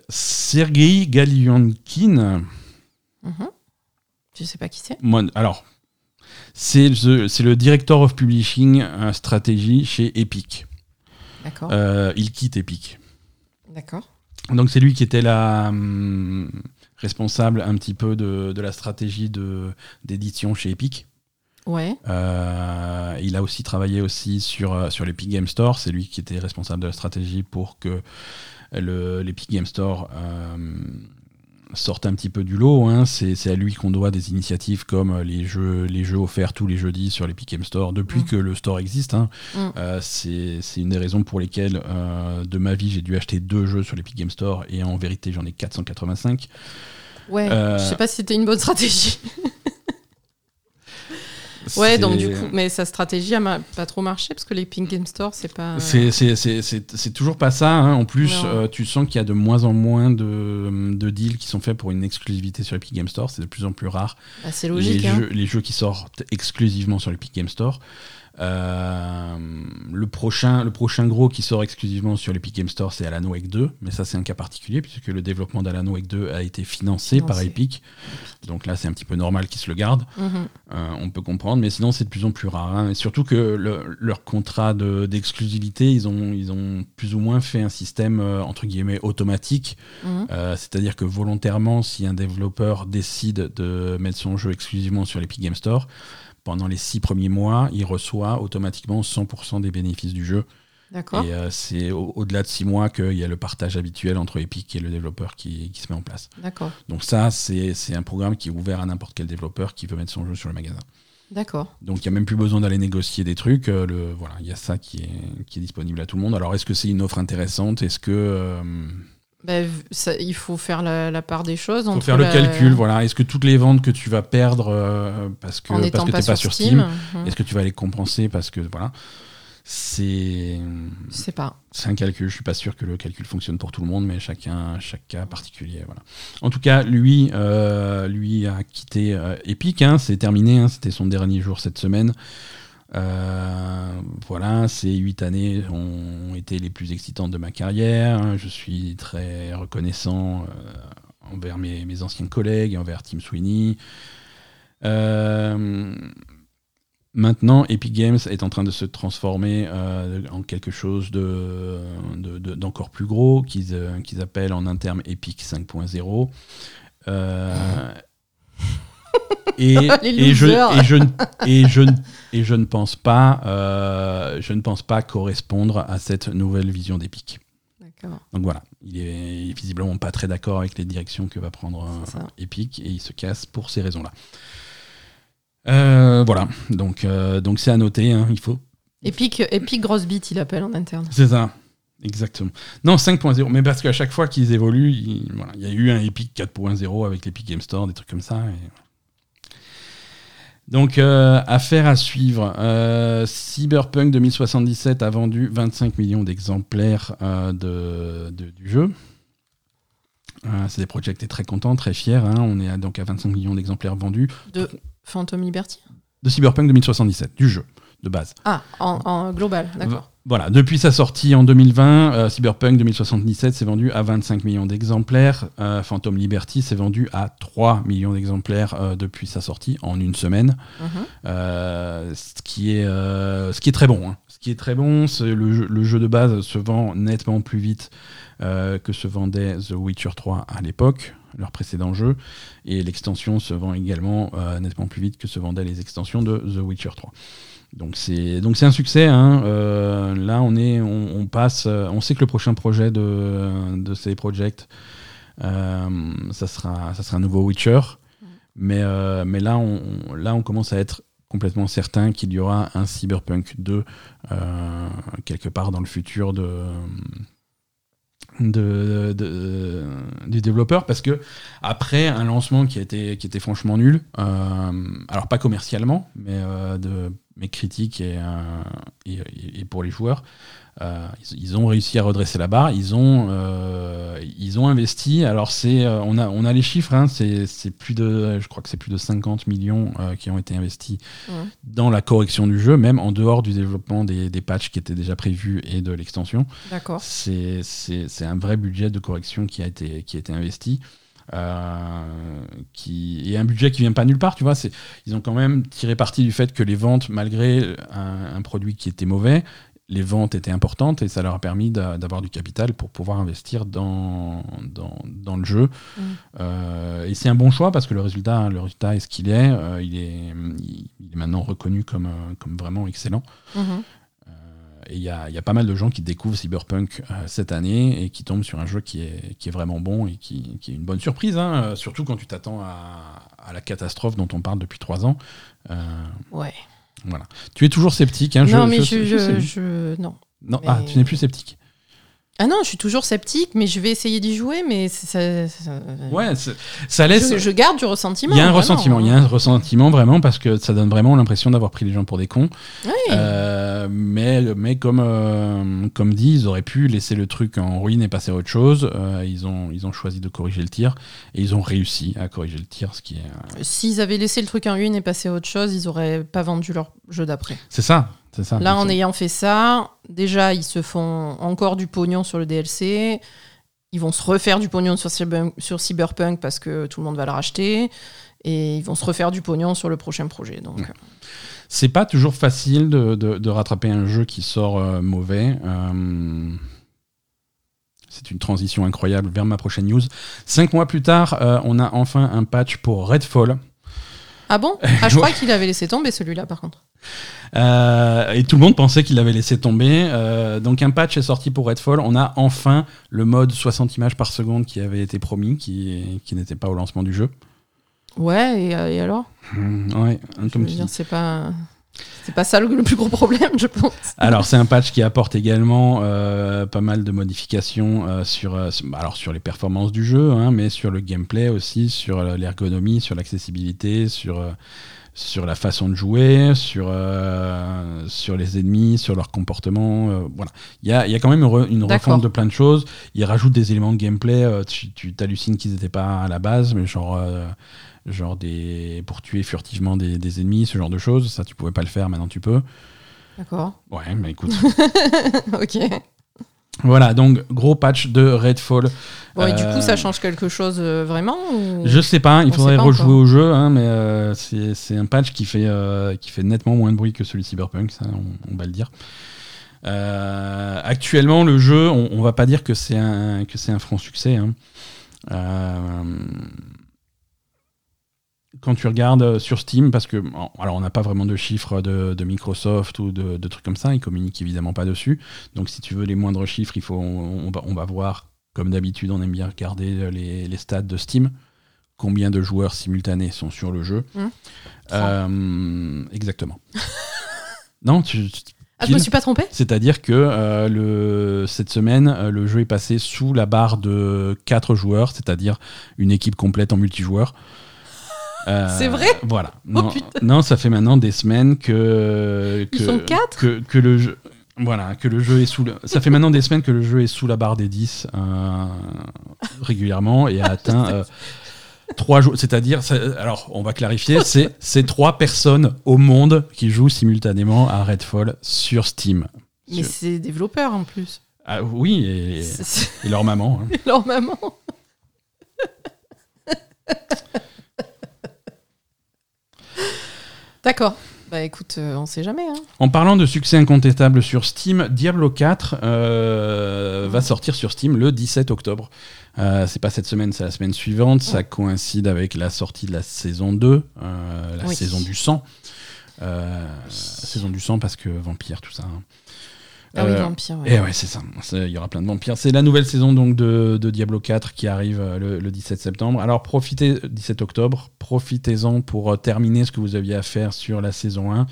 Sergei Galionkin,
Mhm. Je sais pas qui c'est?
moi, alors, C'est le, c'est le Director of Publishing euh, Strategy chez Epic.
D'accord.
Euh, il quitte Epic.
D'accord.
Donc c'est lui qui était la hum, responsable un petit peu de, de la stratégie de, d'édition chez Epic.
Ouais.
Euh, il a aussi travaillé aussi sur, sur l'Epic Game Store. C'est lui qui était responsable de la stratégie pour que le- l'Epic Game Store euh, sorte un petit peu du lot. hein. C'est à lui qu'on doit des initiatives comme les jeux, les jeux offerts tous les jeudis sur l'Epic Game Store depuis
Mm.
que le store existe. hein.
Mm.
Euh, C'est c'est une des raisons pour lesquelles euh, de ma vie j'ai dû acheter deux jeux sur l'Epic Game Store et en vérité j'en ai 485.
Ouais.
Euh,
Je sais pas si c'était une bonne stratégie. [laughs] Ouais, donc du coup, mais sa stratégie a ma- pas trop marché parce que les Pink Game Store, c'est pas.
C'est- C'est c'est- c'est- c'est toujours pas ça. hein. En plus, euh, tu sens qu'il y a de moins en moins de, de deals qui sont faits pour une exclusivité sur l'Epic Game Store. C'est de plus en plus rare.
Bah, c'est logique.
les,
hein.
jeux, les jeux qui sortent exclusivement sur l'Epic Game Store. Euh, le, prochain, le prochain gros qui sort exclusivement sur l'Epic Game Store, c'est Alan Wake 2. Mais ça, c'est un cas particulier puisque le développement d'Alan Wake 2 a été financé par. Epic. Donc là, c'est un petit peu normal qu'ils se le gardent.
Mhm.
Euh, on peut comprendre, mais sinon c'est de plus en plus rare. hein. Et surtout que le- leur contrat de- d'exclusivité, ils, ont, ils ont plus ou moins fait un système euh, entre guillemets automatique.
Mhm.
Euh, C'est-à-dire que volontairement, si un développeur décide de mettre son jeu exclusivement sur l'Epic Game Store, pendant les six premiers mois, il reçoit automatiquement 100% des bénéfices du jeu.
D'accord.
Et euh, c'est au- au-delà de six mois qu'il y a le partage habituel entre Epic et le développeur qui, qui se met en place.
D'accord.
Donc ça, c'est c'est un programme qui est ouvert à n'importe quel développeur qui veut mettre son jeu sur le magasin.
D'accord.
Donc il n'y a même plus besoin d'aller négocier des trucs. euh, le, voilà, il y a ça qui est, qui est disponible à tout le monde. Alors est-ce que c'est une offre intéressante? Est-ce que euh,
Bah, ça- il faut faire la, la part des choses.
faut
entre
faire le
la-
calcul Voilà, est-ce que toutes les ventes que tu vas perdre euh, parce que
n'étant
que
pas, sur
sur
Steam.
Steam,
Mhm.
est-ce que tu vas les compenser parce que voilà, c'est
pas.
c'est un calcul. Je suis pas sûr que le calcul fonctionne pour tout le monde, mais chacun chaque cas particulier. Voilà. En tout cas, lui euh, lui a quitté euh, Epic. hein, c'est terminé. hein, C'était son dernier jour cette semaine. Euh, voilà, ces huit années ont été les plus excitantes de ma carrière. Je suis très reconnaissant euh, envers mes, anciens collègues, envers Tim Sweeney. Euh, maintenant, Epic Games est en train de se transformer en quelque chose de, de- de- d'encore plus gros, qu'ils appellent en un terme Epic 5.0. [laughs] Et, je,
losers.
et, je, ne- et, je, ne- et je ne pense pas, euh, je ne pense pas correspondre à cette nouvelle vision d'Epic. Donc voilà, il est, il est visiblement pas très d'accord avec les directions que va prendre euh. Epic et il se casse pour ces raisons-là. Euh, voilà, donc euh, donc c'est à noter, hein, il faut.
Epic, Epic Gross Beat, il appelle en interne.
C'est ça, exactement. Non, 5.0, mais parce qu'à chaque fois qu'ils évoluent, il, voilà, y a eu un Epic 4.0 avec l'Epic Game Store, des trucs comme ça. et. Donc, euh, affaire à suivre. Euh, Cyberpunk 2077 a vendu 25 millions d'exemplaires euh, de, de- du jeu. Euh, CD Projekt est très content, très fier. hein. On est à- donc à 25 millions d'exemplaires vendus
De Phantom Liberty
de Cyberpunk 2077, du jeu de base.
Ah, en, en global, d'accord.
Voilà, depuis sa sortie en 2020, euh, Cyberpunk 2077 s'est vendu à 25 millions d'exemplaires. Euh, Phantom Liberty s'est vendu à 3 millions d'exemplaires euh, depuis sa sortie en une semaine.
Mhm.
Ce, qui est, ce qui est très bon. hein. Ce qui est très bon, c'est le, jeu- le jeu de base se vend nettement plus vite que se vendait The Witcher 3 à l'époque, leur précédent jeu. Et l'extension se vend également euh, nettement plus vite que se vendaient les extensions de The Witcher 3. Donc c'est donc c'est un succès. hein. Euh, là on est on, on passe. euh, On sait que le prochain projet de de ces projects, euh, ça sera ça sera un nouveau Witcher. Mais euh, mais là on on- là on commence à être complètement certain qu'il y aura un Cyberpunk 2 euh, quelque part dans le futur de de, de- du développeur parce que après un lancement qui a été qui était franchement nul euh, alors pas commercialement mais euh, de mais critique et, euh, et, et pour les joueurs euh, ils, ils ont réussi à redresser la barre ils ont euh, ils ont investi alors c'est on a on a les chiffres hein, c'est c'est plus de je crois que c'est plus de 50 millions euh, qui ont été investis dans la correction du jeu même en dehors du développement des, des patchs qui étaient déjà prévus et de l'extension
D'accord.
c'est c'est- c'est un vrai budget de correction qui a été, qui a été investi. Qui et un budget qui vient pas nulle part, tu vois. C'est, ils ont quand même tiré parti du fait que les ventes, malgré un produit qui était mauvais, les ventes étaient importantes et ça leur a permis d'avoir du capital pour pouvoir investir dans, dans, le jeu. Mm. Euh, et c'est un bon choix parce que le résultat, le résultat est ce qu'il est. Euh, il, est il, est maintenant reconnu comme, euh, comme vraiment excellent. Mm-hmm. Et il y a, y a, pas mal de gens qui découvrent Cyberpunk cette année et qui tombent sur un jeu qui est, qui est vraiment bon et qui, qui est une bonne surprise, hein, surtout quand tu t'attends à, à, la catastrophe dont on parle depuis trois ans.
ouais.
Voilà. Tu es toujours sceptique. Hein,
non, mais je, je, non.
Non, ah, tu n'es plus sceptique.
Ah non, je suis toujours sceptique, mais je vais essayer d'y jouer, mais ça,
ouais, ça laisse.
Je, garde du ressentiment.
Il y a un ressentiment, il y a un ressentiment vraiment parce que ça donne vraiment l'impression d'avoir pris les gens pour des cons. Oui. Euh, mais mais comme euh, comme dit, ils auraient pu laisser le truc en ruine et passer à autre chose. Euh, ils ont ils ont choisi de corriger le tir et ils ont réussi à corriger le tir, ce qui est.
S'ils avaient laissé le truc en ruine et passé à autre chose, ils auraient pas vendu leur jeu d'après.
C'est ça.
Là, en ayant fait ça, déjà, ils se font encore du pognon sur le DLC. Ils vont se refaire du pognon sur, sur Cyberpunk parce que tout le monde va le racheter. Et ils vont se refaire du pognon sur le prochain projet. Donc.
C'est pas toujours facile de, rattraper un jeu qui sort euh, mauvais. Euh, c'est une transition incroyable vers ma prochaine news. Cinq mois plus tard, euh, on a enfin un patch pour Redfall.
Ah bon? [laughs] Ah, Je crois qu'il avait laissé tomber celui-là par contre.
Euh, et tout le monde pensait qu'il l'avait laissé tomber. Euh, donc un patch est sorti pour Redfall. On a enfin le mode 60 images par seconde qui avait été promis, qui, qui n'était pas au lancement du jeu.
Ouais, et, euh, alors?
Mmh, Ouais, comme
C'est pas. C'est pas ça le, plus gros problème, je pense. [laughs]
Alors, c'est un patch qui apporte également pas mal de modifications sur, alors sur les performances du jeu, hein, mais sur le gameplay aussi, sur l'ergonomie, sur l'accessibilité, sur sur la façon de jouer, sur, euh, sur les ennemis, sur leur comportement. Euh, voilà. Il y a, y a, quand même une, refonte de plein de choses. Ils rajoutent des éléments de gameplay. Euh, tu t'hallucines qu'ils n'étaient pas à la base, mais genre, genre des, pour tuer furtivement des, des, ennemis, ce genre de choses. Ça, tu pouvais pas le faire, maintenant tu peux.
D'accord.
Ouais, mais écoute. [laughs]
ok.
Voilà, donc gros patch de Redfall.
Bon, et du coup, ça euh, change quelque chose euh, vraiment
Je sais pas, il faudrait rejouer au jeu, hein, mais euh, c'est un patch qui fait, qui fait nettement moins de bruit que celui de Cyberpunk, ça, on, va le dire. actuellement, le jeu, on, on va pas dire que c'est un, un franc succès. Hein quand tu regardes euh, sur Steam, parce que, alors on n'a pas vraiment de chiffres de, Microsoft ou de, trucs comme ça, ils communiquent évidemment pas dessus. Donc si tu veux les moindres chiffres, il faut, on, va, on va, voir, comme d'habitude, on aime bien regarder euh, les, les, stats de Steam, combien de joueurs simultanés sont sur le jeu. Mmh. Euh, exactement. [laughs] non, tu,
ah, je me suis pas trompé
C'est-à-dire que le, cette semaine, le jeu est passé sous la barre de 4 joueurs, c'est-à-dire une équipe complète en multijoueur.
Euh, c'est vrai
Voilà. Oh, non, ça fait maintenant des semaines que.
que Ils sont quatre
que, que, le jeu. Voilà, que le jeu est sous. Ça fait maintenant des semaines que le jeu est sous la barre des 10 euh, régulièrement et a [laughs] atteint. Euh, trois jours, c'est-à-dire, alors on va clarifier, c'est c'est trois personnes au monde qui jouent simultanément à Redfall sur Steam.
Mais c'est développeurs en plus.
Ah, oui, et, et leur maman.
Hein. [laughs] leur maman. [laughs] D'accord. Bah écoute, euh, on sait jamais. Hein.
En parlant de succès incontestable sur Steam, Diablo 4 euh, va sortir sur Steam le 17 octobre. Euh, c'est pas cette semaine, c'est la semaine suivante. Ça coïncide avec la sortie de la saison 2, la saison du sang. saison du sang parce que vampire, tout ça. Hein.
Ah oui, euh, vampire.
Et ouais, c'est ça. Il y aura plein de vampires. C'est la nouvelle saison donc de, Diablo 4 qui arrive euh, le, 17 septembre. Alors profitez, 17 octobre, profitez-en pour euh, terminer ce que vous aviez à faire sur la saison 1.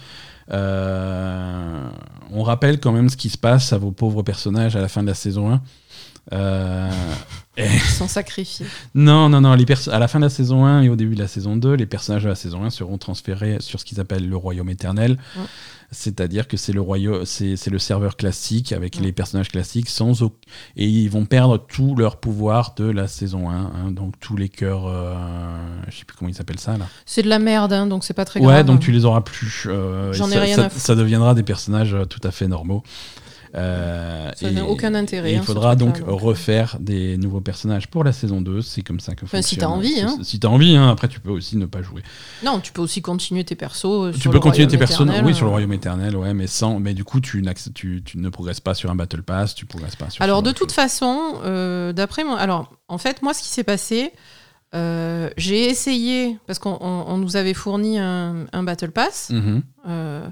on rappelle quand même ce qui se passe à vos pauvres personnages à la fin de la saison 1.
Ils [laughs] sont sacrifiés.
Non, non, non. Les à la fin de la saison 1 et au début de la saison 2, les personnages de la saison 1 seront transférés sur ce qu'ils appellent le royaume éternel. C'est-à-dire que c'est le royaume, c'est le serveur classique avec les personnages classiques sans et ils vont perdre tout leur pouvoir de la saison 1. Hein. donc tous les cœurs, euh, je sais plus comment ils s'appellent ça là.
C'est de la merde, hein, donc c'est pas très grave.
Ouais, donc tu les auras plus. Euh, J'en ai rien ça, ça deviendra des personnages euh, tout à fait normaux. Euh,
Ça n'a aucun intérêt, hein,
il
ce
faudra donc refaire des nouveaux personnages pour la saison 2. C'est comme ça que
Enfin, si t'as envie, hein.
Si t'as envie, hein. après tu peux aussi ne pas jouer.
Non, tu peux aussi continuer tes persos. euh,
tu
sur
peux
le
continuer tes
éternel,
oui, sur le
euh.
royaume éternel, ouais, mais sans, mais du coup tu, tu, tu ne progresses pas sur un battle pass, tu progresses pas sur.
Alors de toute façon, euh, d'après moi, alors en fait moi ce qui s'est passé, euh, j'ai essayé parce qu'on on- on nous avait fourni un, un battle pass.
Mhm.
Euh,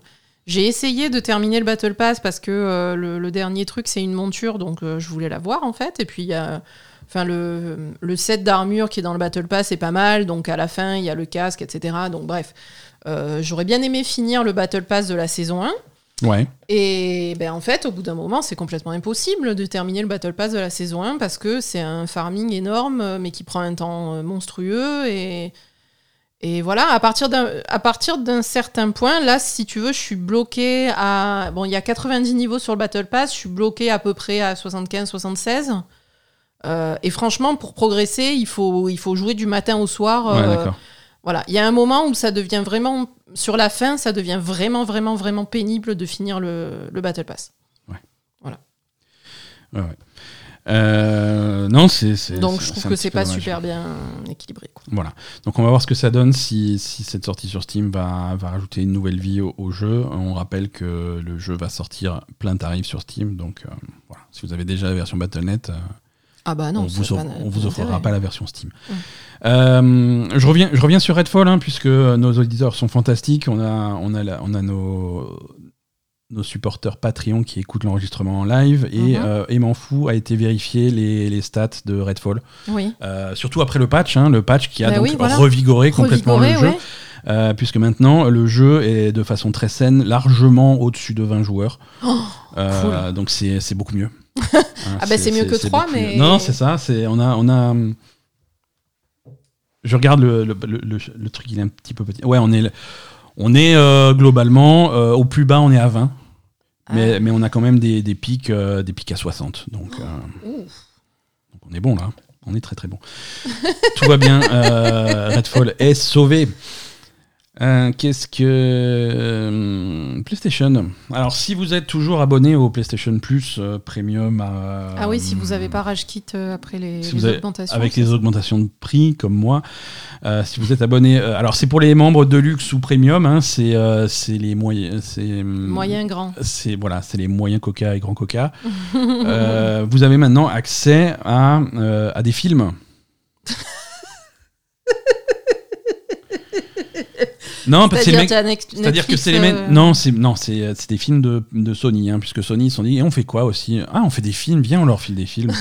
j'ai essayé de terminer le battle pass parce que euh, le, le dernier truc c'est une monture donc euh, je voulais la voir en fait et puis enfin le, le set d'armure qui est dans le battle pass est pas mal donc à la fin il y a le casque etc donc bref Euh, j'aurais bien aimé finir le battle pass de la saison 1
Ouais.
et ben en fait, au bout d'un moment, c'est complètement impossible de terminer le Battle Pass de la saison 1 parce que c'est un farming énorme, mais qui prend un temps monstrueux. Et, et voilà, à partir d'un à partir d'un certain point, là, si tu veux, je suis bloqué à. Bon, il y a 90 niveaux sur le Battle Pass, je suis bloqué à peu près à 75-76. Euh, et franchement, pour progresser, il faut, il faut jouer du matin au soir.
Ouais,
euh, voilà, il y a un moment où ça devient vraiment, sur la fin, ça devient vraiment, vraiment, vraiment pénible de finir le, le Battle Pass.
Ouais, ouais. Euh, non, c'est.
Donc je trouve que c'est pas
dommage.
super bien équilibré. quoi.
Voilà. Donc on va voir ce que ça donne si, si cette sortie sur Steam va, va rajouter une nouvelle vie au, au jeu. On rappelle que le jeu va sortir plein tarif sur Steam. Donc euh, voilà. Si vous avez déjà la version Battle.net, euh,
Ah bah non,
on, vous offre- on vous offrera
d'intérêt.
pas la version Steam. Euh, je, reviens, je reviens sur Redfall, hein, puisque nos auditeurs sont fantastiques. On a, on a, la- on a nos, nos supporters Patreon qui écoutent l'enregistrement en live. Et,
Mhm.
euh, et m'en fous a été vérifier les, les stats de Redfall.
Oui.
Euh, surtout après le patch, hein, le patch qui a
Bah
donc
oui, voilà.
revigoré complètement
Revigoré,
le jeu.
ouais.
Euh, puisque maintenant le jeu est de façon très saine, largement au-dessus de 20 joueurs.
Oh,
Euh, donc c'est beaucoup mieux. [laughs] Hein,
Ah bah, c'est mieux que trois,
beaucoup mieux.
mais-
Non, c'est ça. On a on a. hum, Je regarde le, le, le- le- le truc, il est un petit peu petit. Ouais, on est on est euh, globalement euh, au plus bas, on est à 20. Mais,
Ah.
mais on a quand même des, des pics euh, des pics à 60. Donc, euh, donc on est bon là. On est très très bon. [laughs] Tout va bien. euh, Redfall est sauvé. Euh, Qu'est-ce que. euh, PlayStation? Alors, si vous êtes toujours abonné au PlayStation Plus euh, Premium. euh,
Ah oui, si vous n'avez pas rage euh, après les,
si
les
vous avez-
augmentations.
avec les augmentations de prix, comme moi, euh, si vous êtes abonné. euh, alors, c'est pour les membres de luxe ou premium. hein, c'est euh, c'est les moyens. C'est. hum,
Moyen grand.
c'est voilà, c'est les moyens Coca et Grand Coca. [laughs] Euh, vous avez maintenant accès à, euh, à des films. [laughs] non, parce que c'est les
C'est-à-dire
que c'est les mecs.
euh,
Non, c'est non, c'est c'est des films de, de Sony, hein, puisque Sony ils sont dit, et on fait quoi aussi? Ah, on fait des films. Viens, on leur file des films.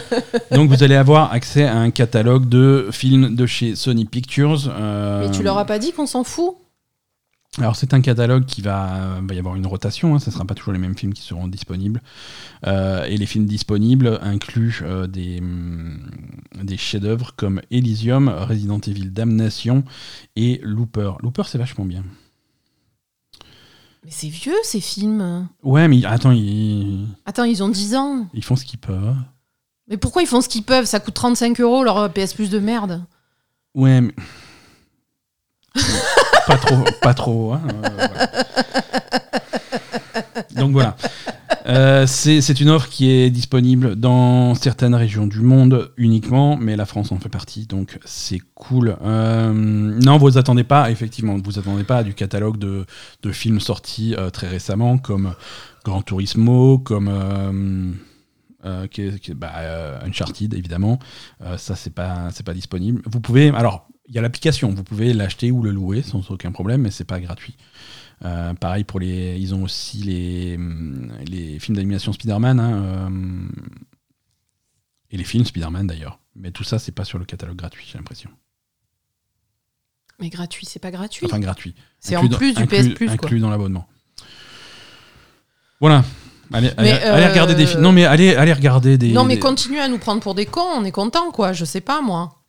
[laughs] Donc vous allez avoir accès à un catalogue de films de chez Sony Pictures. euh,
Mais tu leur as pas dit qu'on s'en fout?
Alors c'est un catalogue qui va, va y avoir une rotation, hein, ce ne sera pas toujours les mêmes films qui seront disponibles. Euh, et les films disponibles incluent euh, des, hum, des chefs-d'œuvre comme Elysium, Resident Evil Damnation et Looper. Looper c'est vachement bien.
Mais c'est vieux ces films.
Ouais mais attends, ils,
Attends, ils ont 10 ans.
ils font ce qu'ils peuvent.
Mais pourquoi ils font ce qu'ils peuvent? Ça coûte 35 euros leur PS Plus de merde.
Ouais mais... [laughs] pas trop, pas trop. hein, euh, voilà. Donc voilà. Euh, c'est une offre qui est disponible dans certaines régions du monde uniquement, mais la France en fait partie, donc c'est cool. Euh, non, vous attendez pas, effectivement, vous attendez pas à du catalogue de, de films sortis très récemment, comme Gran Turismo, comme bah, Uncharted, évidemment. Ça, c'est pas, pas disponible. Vous pouvez, alors, il y a l'application, vous pouvez l'acheter ou le louer sans aucun problème, mais c'est pas gratuit. Euh, pareil pour les. Ils ont aussi les, hum, les films d'animation Spider-Man. hein, euh, et les films Spider-Man d'ailleurs. Mais tout ça, c'est pas sur le catalogue gratuit, j'ai l'impression.
Mais gratuit, c'est pas gratuit.
Enfin, gratuit.
c'est en
dans-
plus du
inclus-
PS Plus, quoi.
Inclus dans l'abonnement. Voilà. Allez, allez,
Mais,
allez
euh,
regarder des films. Non, mais allez, allez regarder des.
Non, mais
des-
continue à nous prendre pour des cons, on est content, quoi. Je sais pas, moi.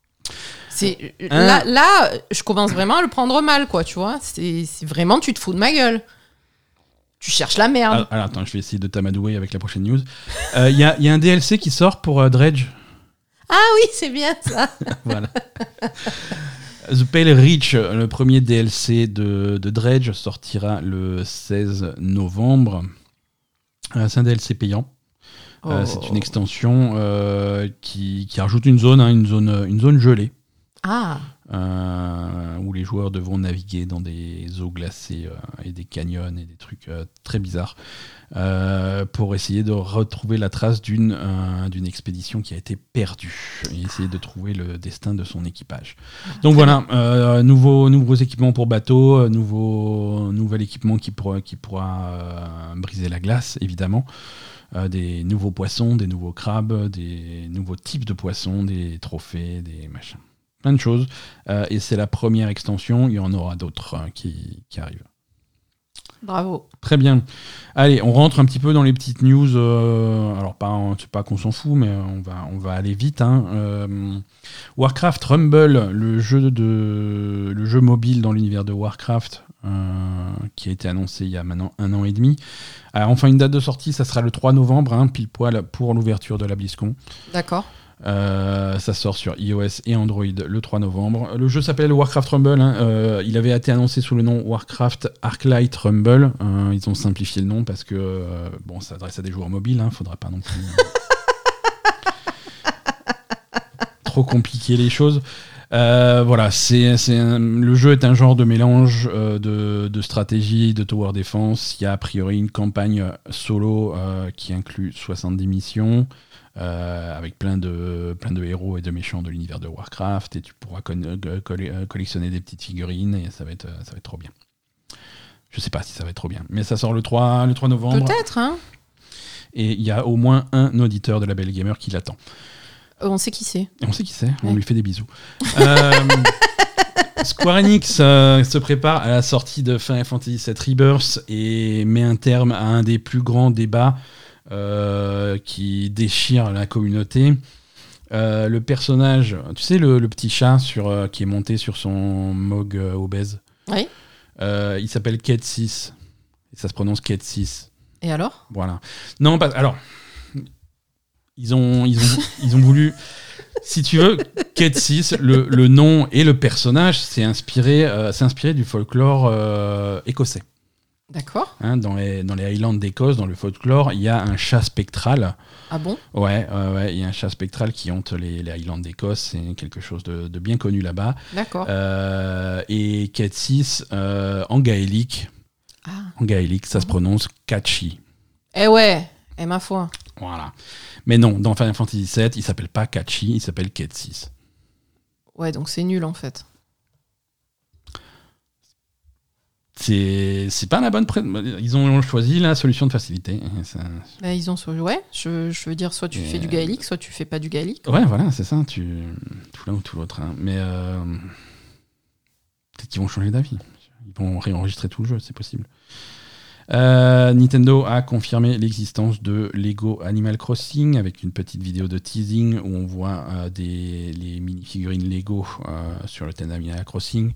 C'est
Hein
là, là, je commence vraiment à le prendre mal, quoi, tu vois. C'est vraiment, tu te fous de ma gueule. Tu cherches la merde.
Ah, alors, attends, je vais essayer de t'amadouer avec la prochaine news. Euh, Il y, a, il y a un DLC qui sort pour euh, Dredge.
Ah oui, c'est bien ça. [laughs]
voilà. The Pale Reach, le premier DLC de, de Dredge, sortira le 16 novembre. c'est un DLC payant.
Oh.
c'est une extension qui, qui, rajoute une zone, hein, une zone, une zone gelée.
Ah.
Euh, où les joueurs devront naviguer dans des eaux glacées euh, et des canyons et des trucs euh, très bizarres pour essayer de retrouver la trace d'une expédition qui a été perdue et essayer de trouver le destin de son équipage. Donc voilà, nouveaux, nouveaux équipements pour bateau, nouveau, nouvel équipement qui pourra, qui pourra briser la glace, évidemment. des nouveaux poissons, des nouveaux crabes, des nouveaux types de poissons, des trophées, des machins plein de choses. Euh, et c'est la première extension, il y en aura d'autres hein, qui, arrivent.
Bravo.
Très bien. Allez, on rentre un petit peu dans les petites news. Euh, alors, pas, c'est pas qu'on s'en fout, mais on va, on va aller vite. Hein. Euh, Warcraft Rumble, le jeu, de, le jeu mobile dans l'univers de Warcraft, qui a été annoncé il y a maintenant un an et demi. enfin, une date de sortie, ça sera le 3 novembre, hein, pile poil pour l'ouverture de la BlizzCon.
D'accord.
Euh, ça sort sur iOS et Android le 3 novembre. Le jeu s'appelle Warcraft Rumble. Hein. Euh, il avait été annoncé sous le nom Warcraft Arclight Rumble. Euh, ils ont simplifié le nom parce que bon, ça s'adresse à des joueurs mobiles. Hein. Faudra pas non plus trop compliquer les choses. voilà, le jeu est un genre de mélange de, de, stratégie, de tower defense. Il y a a priori une campagne solo qui inclut 70 missions. Euh, avec plein de, plein de héros et de méchants de l'univers de Warcraft, et tu pourras euh, euh, collectionner des petites figurines, et ça va, être, ça va être trop bien. Je sais pas si ça va être trop bien, mais ça sort le 3, le 3 novembre.
Peut-être, hein
Et il y a au moins un auditeur de la Belle Gamer qui l'attend.
On sait qui c'est.
On sait qui c'est, on lui fait des bisous. [laughs] Square Enix se prépare à la sortie de Final Fantasy VII Rebirth et met un terme à un des plus grands débats qui déchire la communauté. Euh, le personnage, tu sais, le, petit chat sur, euh, qui est monté sur son Mog obèse.
Oui.
il s'appelle Ket 6. Et ça se prononce Ket 6.
Et alors?
Voilà. Non, pas. Alors. Ils ont, ils ont, [laughs] ils ont voulu. Si tu veux, Ket 6, le, le, nom et le personnage, c'est inspiré, inspiré du folklore écossais.
D'accord.
Hein, dans, les, dans les Highlands d'Écosse, dans le folklore, il y a un chat spectral.
Ah bon?
Ouais, ouais, il y a un chat spectral qui hante les, les Highlands d'Écosse. C'est quelque chose de, de, bien connu là-bas.
D'accord.
Euh, et Ketsis, euh, en gaélique, ah. en gaélique, ça se ah prononce Kachi.
Eh ouais, et ma foi.
Voilà. Mais non, dans Final Fantasy VII, il s'appelle pas Kachi, il s'appelle Ketsis.
Ouais, donc c'est nul en fait.
C'est pas la bonne ils ont choisi la solution de facilité
bah, ils ont ouais je, je, veux dire soit tu fais du gaélique soit tu fais pas du gaélique
ouais voilà c'est ça tu tout l'un ou tout l'autre hein. mais euh, peut-être qu'ils vont changer d'avis ils vont réenregistrer tout le jeu c'est possible euh, Nintendo a confirmé l'existence de Lego Animal Crossing avec une petite vidéo de teasing où on voit euh, des, les mini-figurines Lego sur le thème Animal Crossing.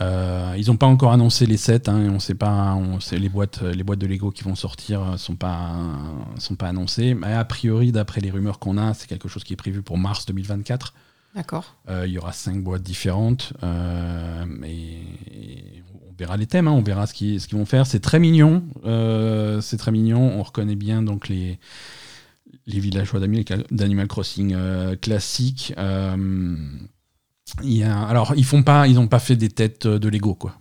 Euh, ils n'ont pas encore annoncé les sets, hein, on sait pas, on sait, les boîtes, les boîtes de Lego qui vont sortir euh, sont pas, sont pas annoncées. Mais a priori, d'après les rumeurs qu'on a, c'est quelque chose qui est prévu pour mars 2024.
D'accord.
Euh, il y aura cinq boîtes différentes, et, on verra les thèmes, hein, on verra ce qu'ils, ce qu'ils vont faire. C'est très mignon, c'est très mignon. On reconnaît bien donc les les villageois d'Animal Crossing classiques alors, ils font pas, ils n'ont pas fait des têtes de Lego, quoi.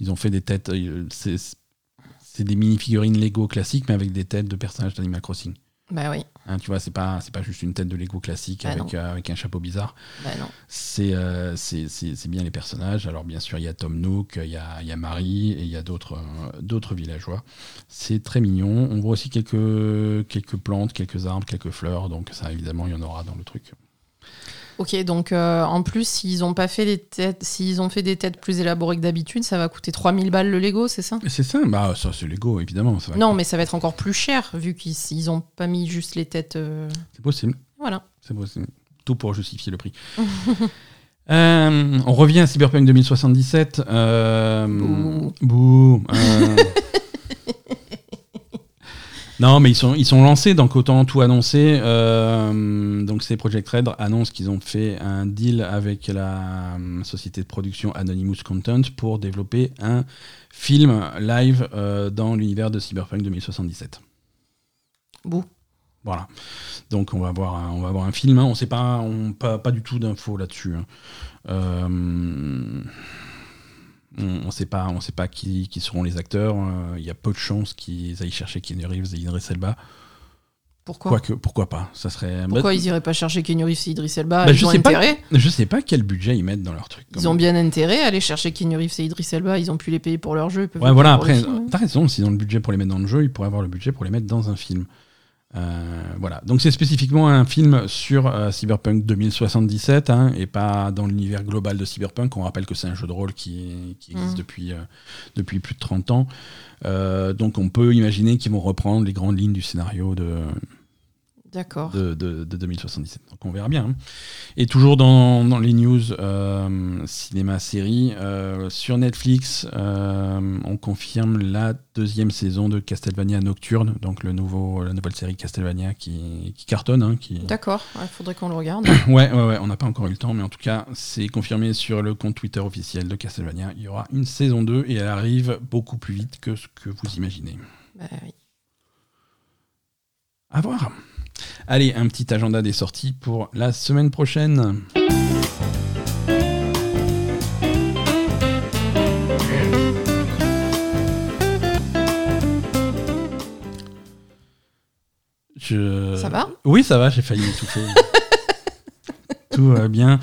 Ils ont fait des têtes. Euh, c'est des mini-figurines Lego classiques, mais avec des têtes de personnages d'Animal Crossing.
Bah oui.
Hein, tu vois, c'est pas, c'est pas juste une tête de Lego classique bah avec, euh, avec un chapeau bizarre.
Bah non.
Euh, c'est, c'est, bien les personnages. Alors, bien sûr, il y a Tom Nook, il y a, y a Marie et il y a d'autres, d'autres villageois. C'est très mignon. On voit aussi quelques, quelques plantes, quelques arbres, quelques fleurs. Donc, ça, évidemment, il y en aura dans le truc.
Ok, donc euh, en plus, s'ils ont pas fait des têtes, s'ils ont fait des têtes plus élaborées que d'habitude, ça va coûter 3000 balles le Lego, c'est ça?
C'est ça, bah ça c'est Lego évidemment.
non, mais ça va être encore plus cher vu qu'ils ont pas mis juste les têtes. Euh,
c'est possible.
Voilà.
C'est possible. Tout pour justifier le prix. [laughs] Euh, on revient à Cyberpunk 2077. Bouh. Bouh. [laughs] Non, mais ils sont, ils sont lancés, donc autant tout annoncer. Euh, donc, c'est Project Red annonce qu'ils ont fait un deal avec la euh, société de production Anonymous Content pour développer un film live euh, dans l'univers de Cyberpunk 2077.
Bon.
Voilà. Donc on va avoir un, on va avoir un film. Hein. On sait pas, on, pas, pas du tout d'infos là-dessus. hein. Euh, on ne sait pas, on sait pas qui, qui seront les acteurs. Euh, Il y a peu de chances qu'ils aillent chercher Keanu Reeves et Idris Elba.
Pourquoi
Quoique, pourquoi pas Ça serait.
Pourquoi
bah,
ils iraient pas chercher Keanu Reeves et Idris Elba
Bah,
Ils
je
ont
sais pas. Je sais pas quel budget ils mettent dans leur truc.
Ils ont bien intérêt à aller chercher Keanu Reeves et Idris Elba. Ils ont pu les payer pour leur jeu. ils
Ouais, voilà, après,
hein.
t'as raison, s'ils ont le budget pour les mettre dans le jeu, ils pourraient avoir le budget pour les mettre dans un film. Euh, voilà, donc c'est spécifiquement un film sur euh, Cyberpunk 2077 hein, et pas dans l'univers global de Cyberpunk. On rappelle que c'est un jeu de rôle qui, qui existe
Mhm.
depuis, euh, depuis plus de 30 ans. Euh, donc on peut imaginer qu'ils vont reprendre les grandes lignes du scénario de,
D'accord.
de, de- de 2077. Donc on verra bien. hein. Et toujours dans, dans les news euh, cinéma-série, euh, sur Netflix, euh, on confirme la deuxième saison de Castlevania Nocturne, donc le nouveau, la nouvelle série Castlevania qui, qui cartonne. hein, qui...
D'accord. Il faudrait qu'on le regarde. [coughs]
Ouais, ouais, ouais, on n'a pas encore eu le temps, mais en tout cas, c'est confirmé sur le compte Twitter officiel de Castlevania. Il y aura une saison 2 et elle arrive beaucoup plus vite que ce que vous imaginez.
Bah oui.
À voir. Allez, un petit agenda des sorties pour la semaine prochaine. Je...
Ça va?
Oui, ça va, j'ai failli m'étouffer. [laughs] Tout va bien.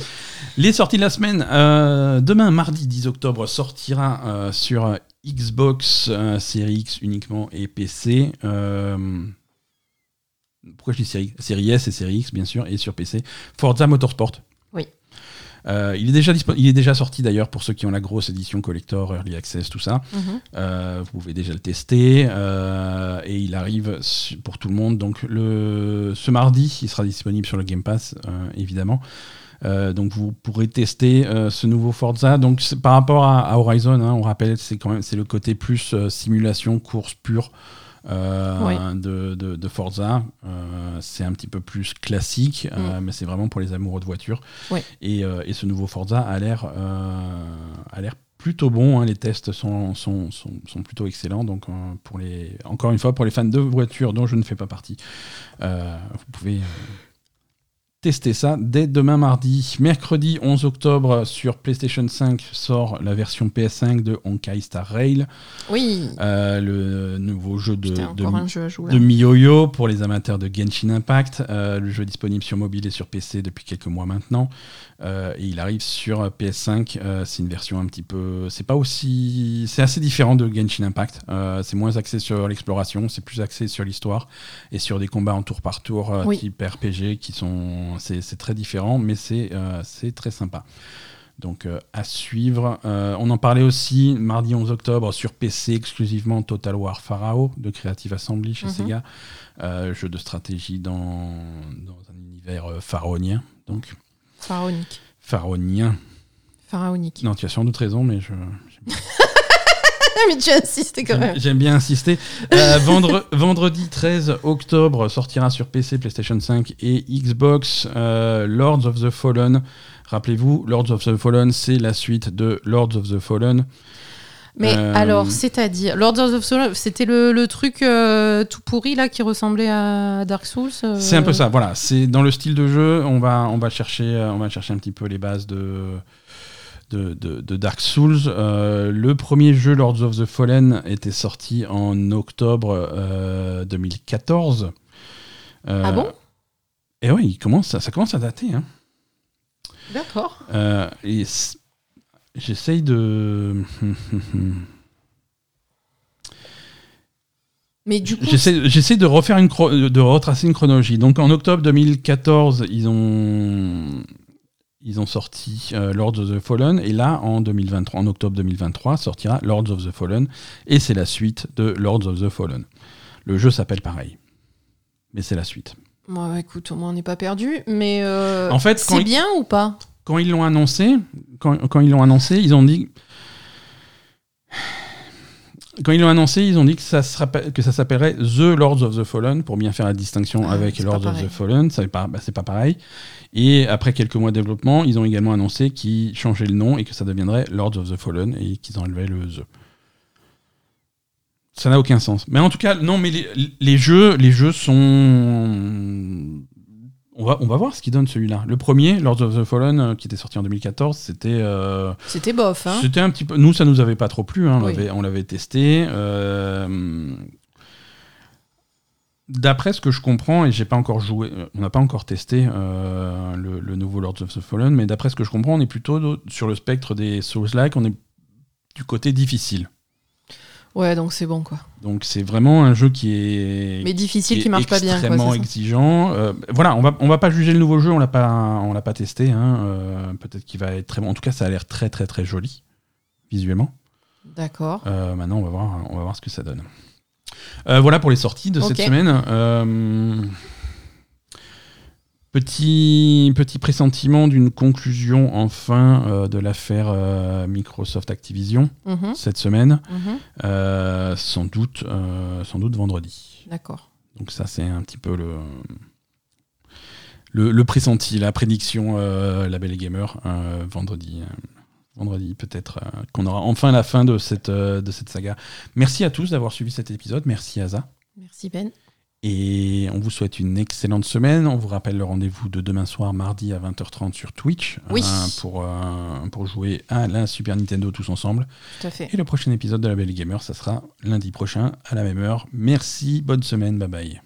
Les sorties de la semaine. euh, demain, mardi 10 octobre, sortira euh, sur Xbox euh, Series X uniquement et PC. Pourquoi je dis série, série S et série X, bien sûr, et sur PC. Forza Motorsport.
Oui.
Euh, il, est déjà il est déjà sorti d'ailleurs pour ceux qui ont la grosse édition collector, early access, tout ça.
Mhm.
Euh, vous pouvez déjà le tester euh, et il arrive pour tout le monde. Donc le, ce mardi, il sera disponible sur le Game Pass, évidemment. Donc vous pourrez tester ce nouveau Forza. Donc par rapport à, à Horizon, hein, on rappelle c'est quand même c'est le côté plus simulation course pure. Euh,
Oui.
de, de- de Forza, Euh, c'est un petit peu plus classique, euh, mais c'est vraiment pour les amoureux de voitures.
Oui.
Et, et ce nouveau Forza a l'air plutôt bon. hein. Les tests sont, sont, sont, sont plutôt excellents. Donc, pour les, encore une fois, pour les fans de voitures dont je ne fais pas partie, vous pouvez tester ça dès demain mardi. Mercredi 11 octobre, sur PlayStation 5 sort la version PS5 de Honkai Star Rail,
Oui.
euh, le nouveau jeu de,
Putain,
de,
jeu
de MiYoYo pour les amateurs de Genshin Impact. Euh, le jeu est disponible sur mobile et sur PC depuis quelques mois maintenant. Euh, et il arrive sur PS5. Euh, c'est une version un petit peu. C'est pas aussi. C'est assez différent de Genshin Impact. C'est moins axé sur l'exploration, c'est plus axé sur l'histoire et sur des combats en tour par tour
Oui.
type RPG qui sont. C'est c'est très différent, mais c'est euh, très sympa. Donc euh, à suivre. Euh, on en parlait aussi mardi 11 octobre sur PC exclusivement Total War Pharaoh de Creative Assembly chez
Mhm.
Sega. Euh, jeu de stratégie dans, dans un univers pharaonien. Donc
Pharaonique.
pharaonien.
Pharaonique.
Non, tu as sans doute raison, mais je, [laughs] [laughs]
mais tu insistes quand
J'aime
même.
j'aime bien insister. Euh, vendre- vendredi [laughs] 13 octobre sortira sur PC, PlayStation 5 et Xbox euh, Lords of the Fallen. Rappelez-vous, Lords of the Fallen, c'est la suite de Lords of the Fallen.
Mais
Euh,
alors, c'est-à-dire, Lords of the Fallen, c'était le, le truc euh, tout pourri là qui ressemblait à Dark Souls. euh,
C'est un peu ça, voilà. C'est dans le style de jeu, on va, on va, chercher, on va chercher un petit peu les bases de, de, de- de Dark Souls. Euh, le premier jeu, Lords of the Fallen, était sorti en octobre euh, 2014. Euh,
Ah bon?
Et oui, il commence, ça, ça commence à dater. Hein.
D'accord.
Euh, j'essaye de. [laughs]
Mais du coup,
J'essaie de refaire une de retracer une chronologie. Donc en octobre 2014, ils ont ils ont sorti euh, Lords of the Fallen et là en 2023 en octobre 2023 sortira Lords of the Fallen et c'est la suite de Lords of the Fallen. Le jeu s'appelle pareil. Mais c'est la suite.
Bon, bah, écoute, au moins on n'est pas perdu. Mais euh,
En fait,
c'est bien ou pas?
Quand ils l'ont annoncé, quand, quand ils l'ont annoncé, ils ont dit quand ils l'ont annoncé, ils ont dit que ça, que s'appellerait The Lords of the Fallen pour bien faire la distinction
Ah,
avec Lords of the Fallen. Ça, c'est pas, bah, c'est pas pareil. Et après quelques mois de développement, ils ont également annoncé qu'ils changeaient le nom et que ça deviendrait Lords of the Fallen et qu'ils enlevaient le The. Ça n'a aucun sens. Mais en tout cas, non, mais les, les jeux, les jeux sont. On va, on va voir ce qu'il donne celui-là. Le premier, Lords of the Fallen, euh, qui était sorti en 2014, c'était. euh,
C'était bof, hein.
C'était un petit peu. Nous, ça nous avait pas trop plu. hein, on
Oui.
l'avait- on l'avait testé. euh, D'après ce que je comprends, et j'ai pas encore joué, euh, on n'a pas encore testé euh, le, le nouveau Lords of the Fallen, mais d'après ce que je comprends, on est plutôt sur le spectre des Souls-like, on est du côté difficile.
Ouais, donc c'est bon, quoi.
Donc c'est vraiment un jeu qui est
Mais difficile,
qui
marche pas bien,
extrêmement exigeant. Euh, voilà, on va on va pas juger le nouveau jeu, on l'a pas on l'a pas testé. hein, euh, Peut-être qu'il va être très bon. En tout cas, ça a l'air très très très joli visuellement.
D'accord.
Euh, maintenant, on va voir, on va voir ce que ça donne. Euh, voilà pour les sorties de cette semaine. Euh, petit, petit pressentiment d'une conclusion enfin euh, de l'affaire Microsoft Activision
Mhm,
cette semaine,
mhm.
Sans doute, sans doute vendredi.
D'accord.
Donc ça, c'est un petit peu le le, le pressenti, la prédiction Label et Gamer vendredi. Euh, vendredi, peut-être euh, qu'on aura enfin la fin de cette, euh, de cette saga. Merci à tous d'avoir suivi cet épisode. Merci Asa.
Merci, Ben.
Et on vous souhaite une excellente semaine. On vous rappelle le rendez-vous de demain soir, mardi à 20h30 sur Twitch,
Oui.
hein, pour, euh, pour jouer à la Super Nintendo tous ensemble.
Tout à fait.
Et le prochain épisode de la Belle Gamer, ça sera lundi prochain à la même heure. Merci, bonne semaine, bye bye.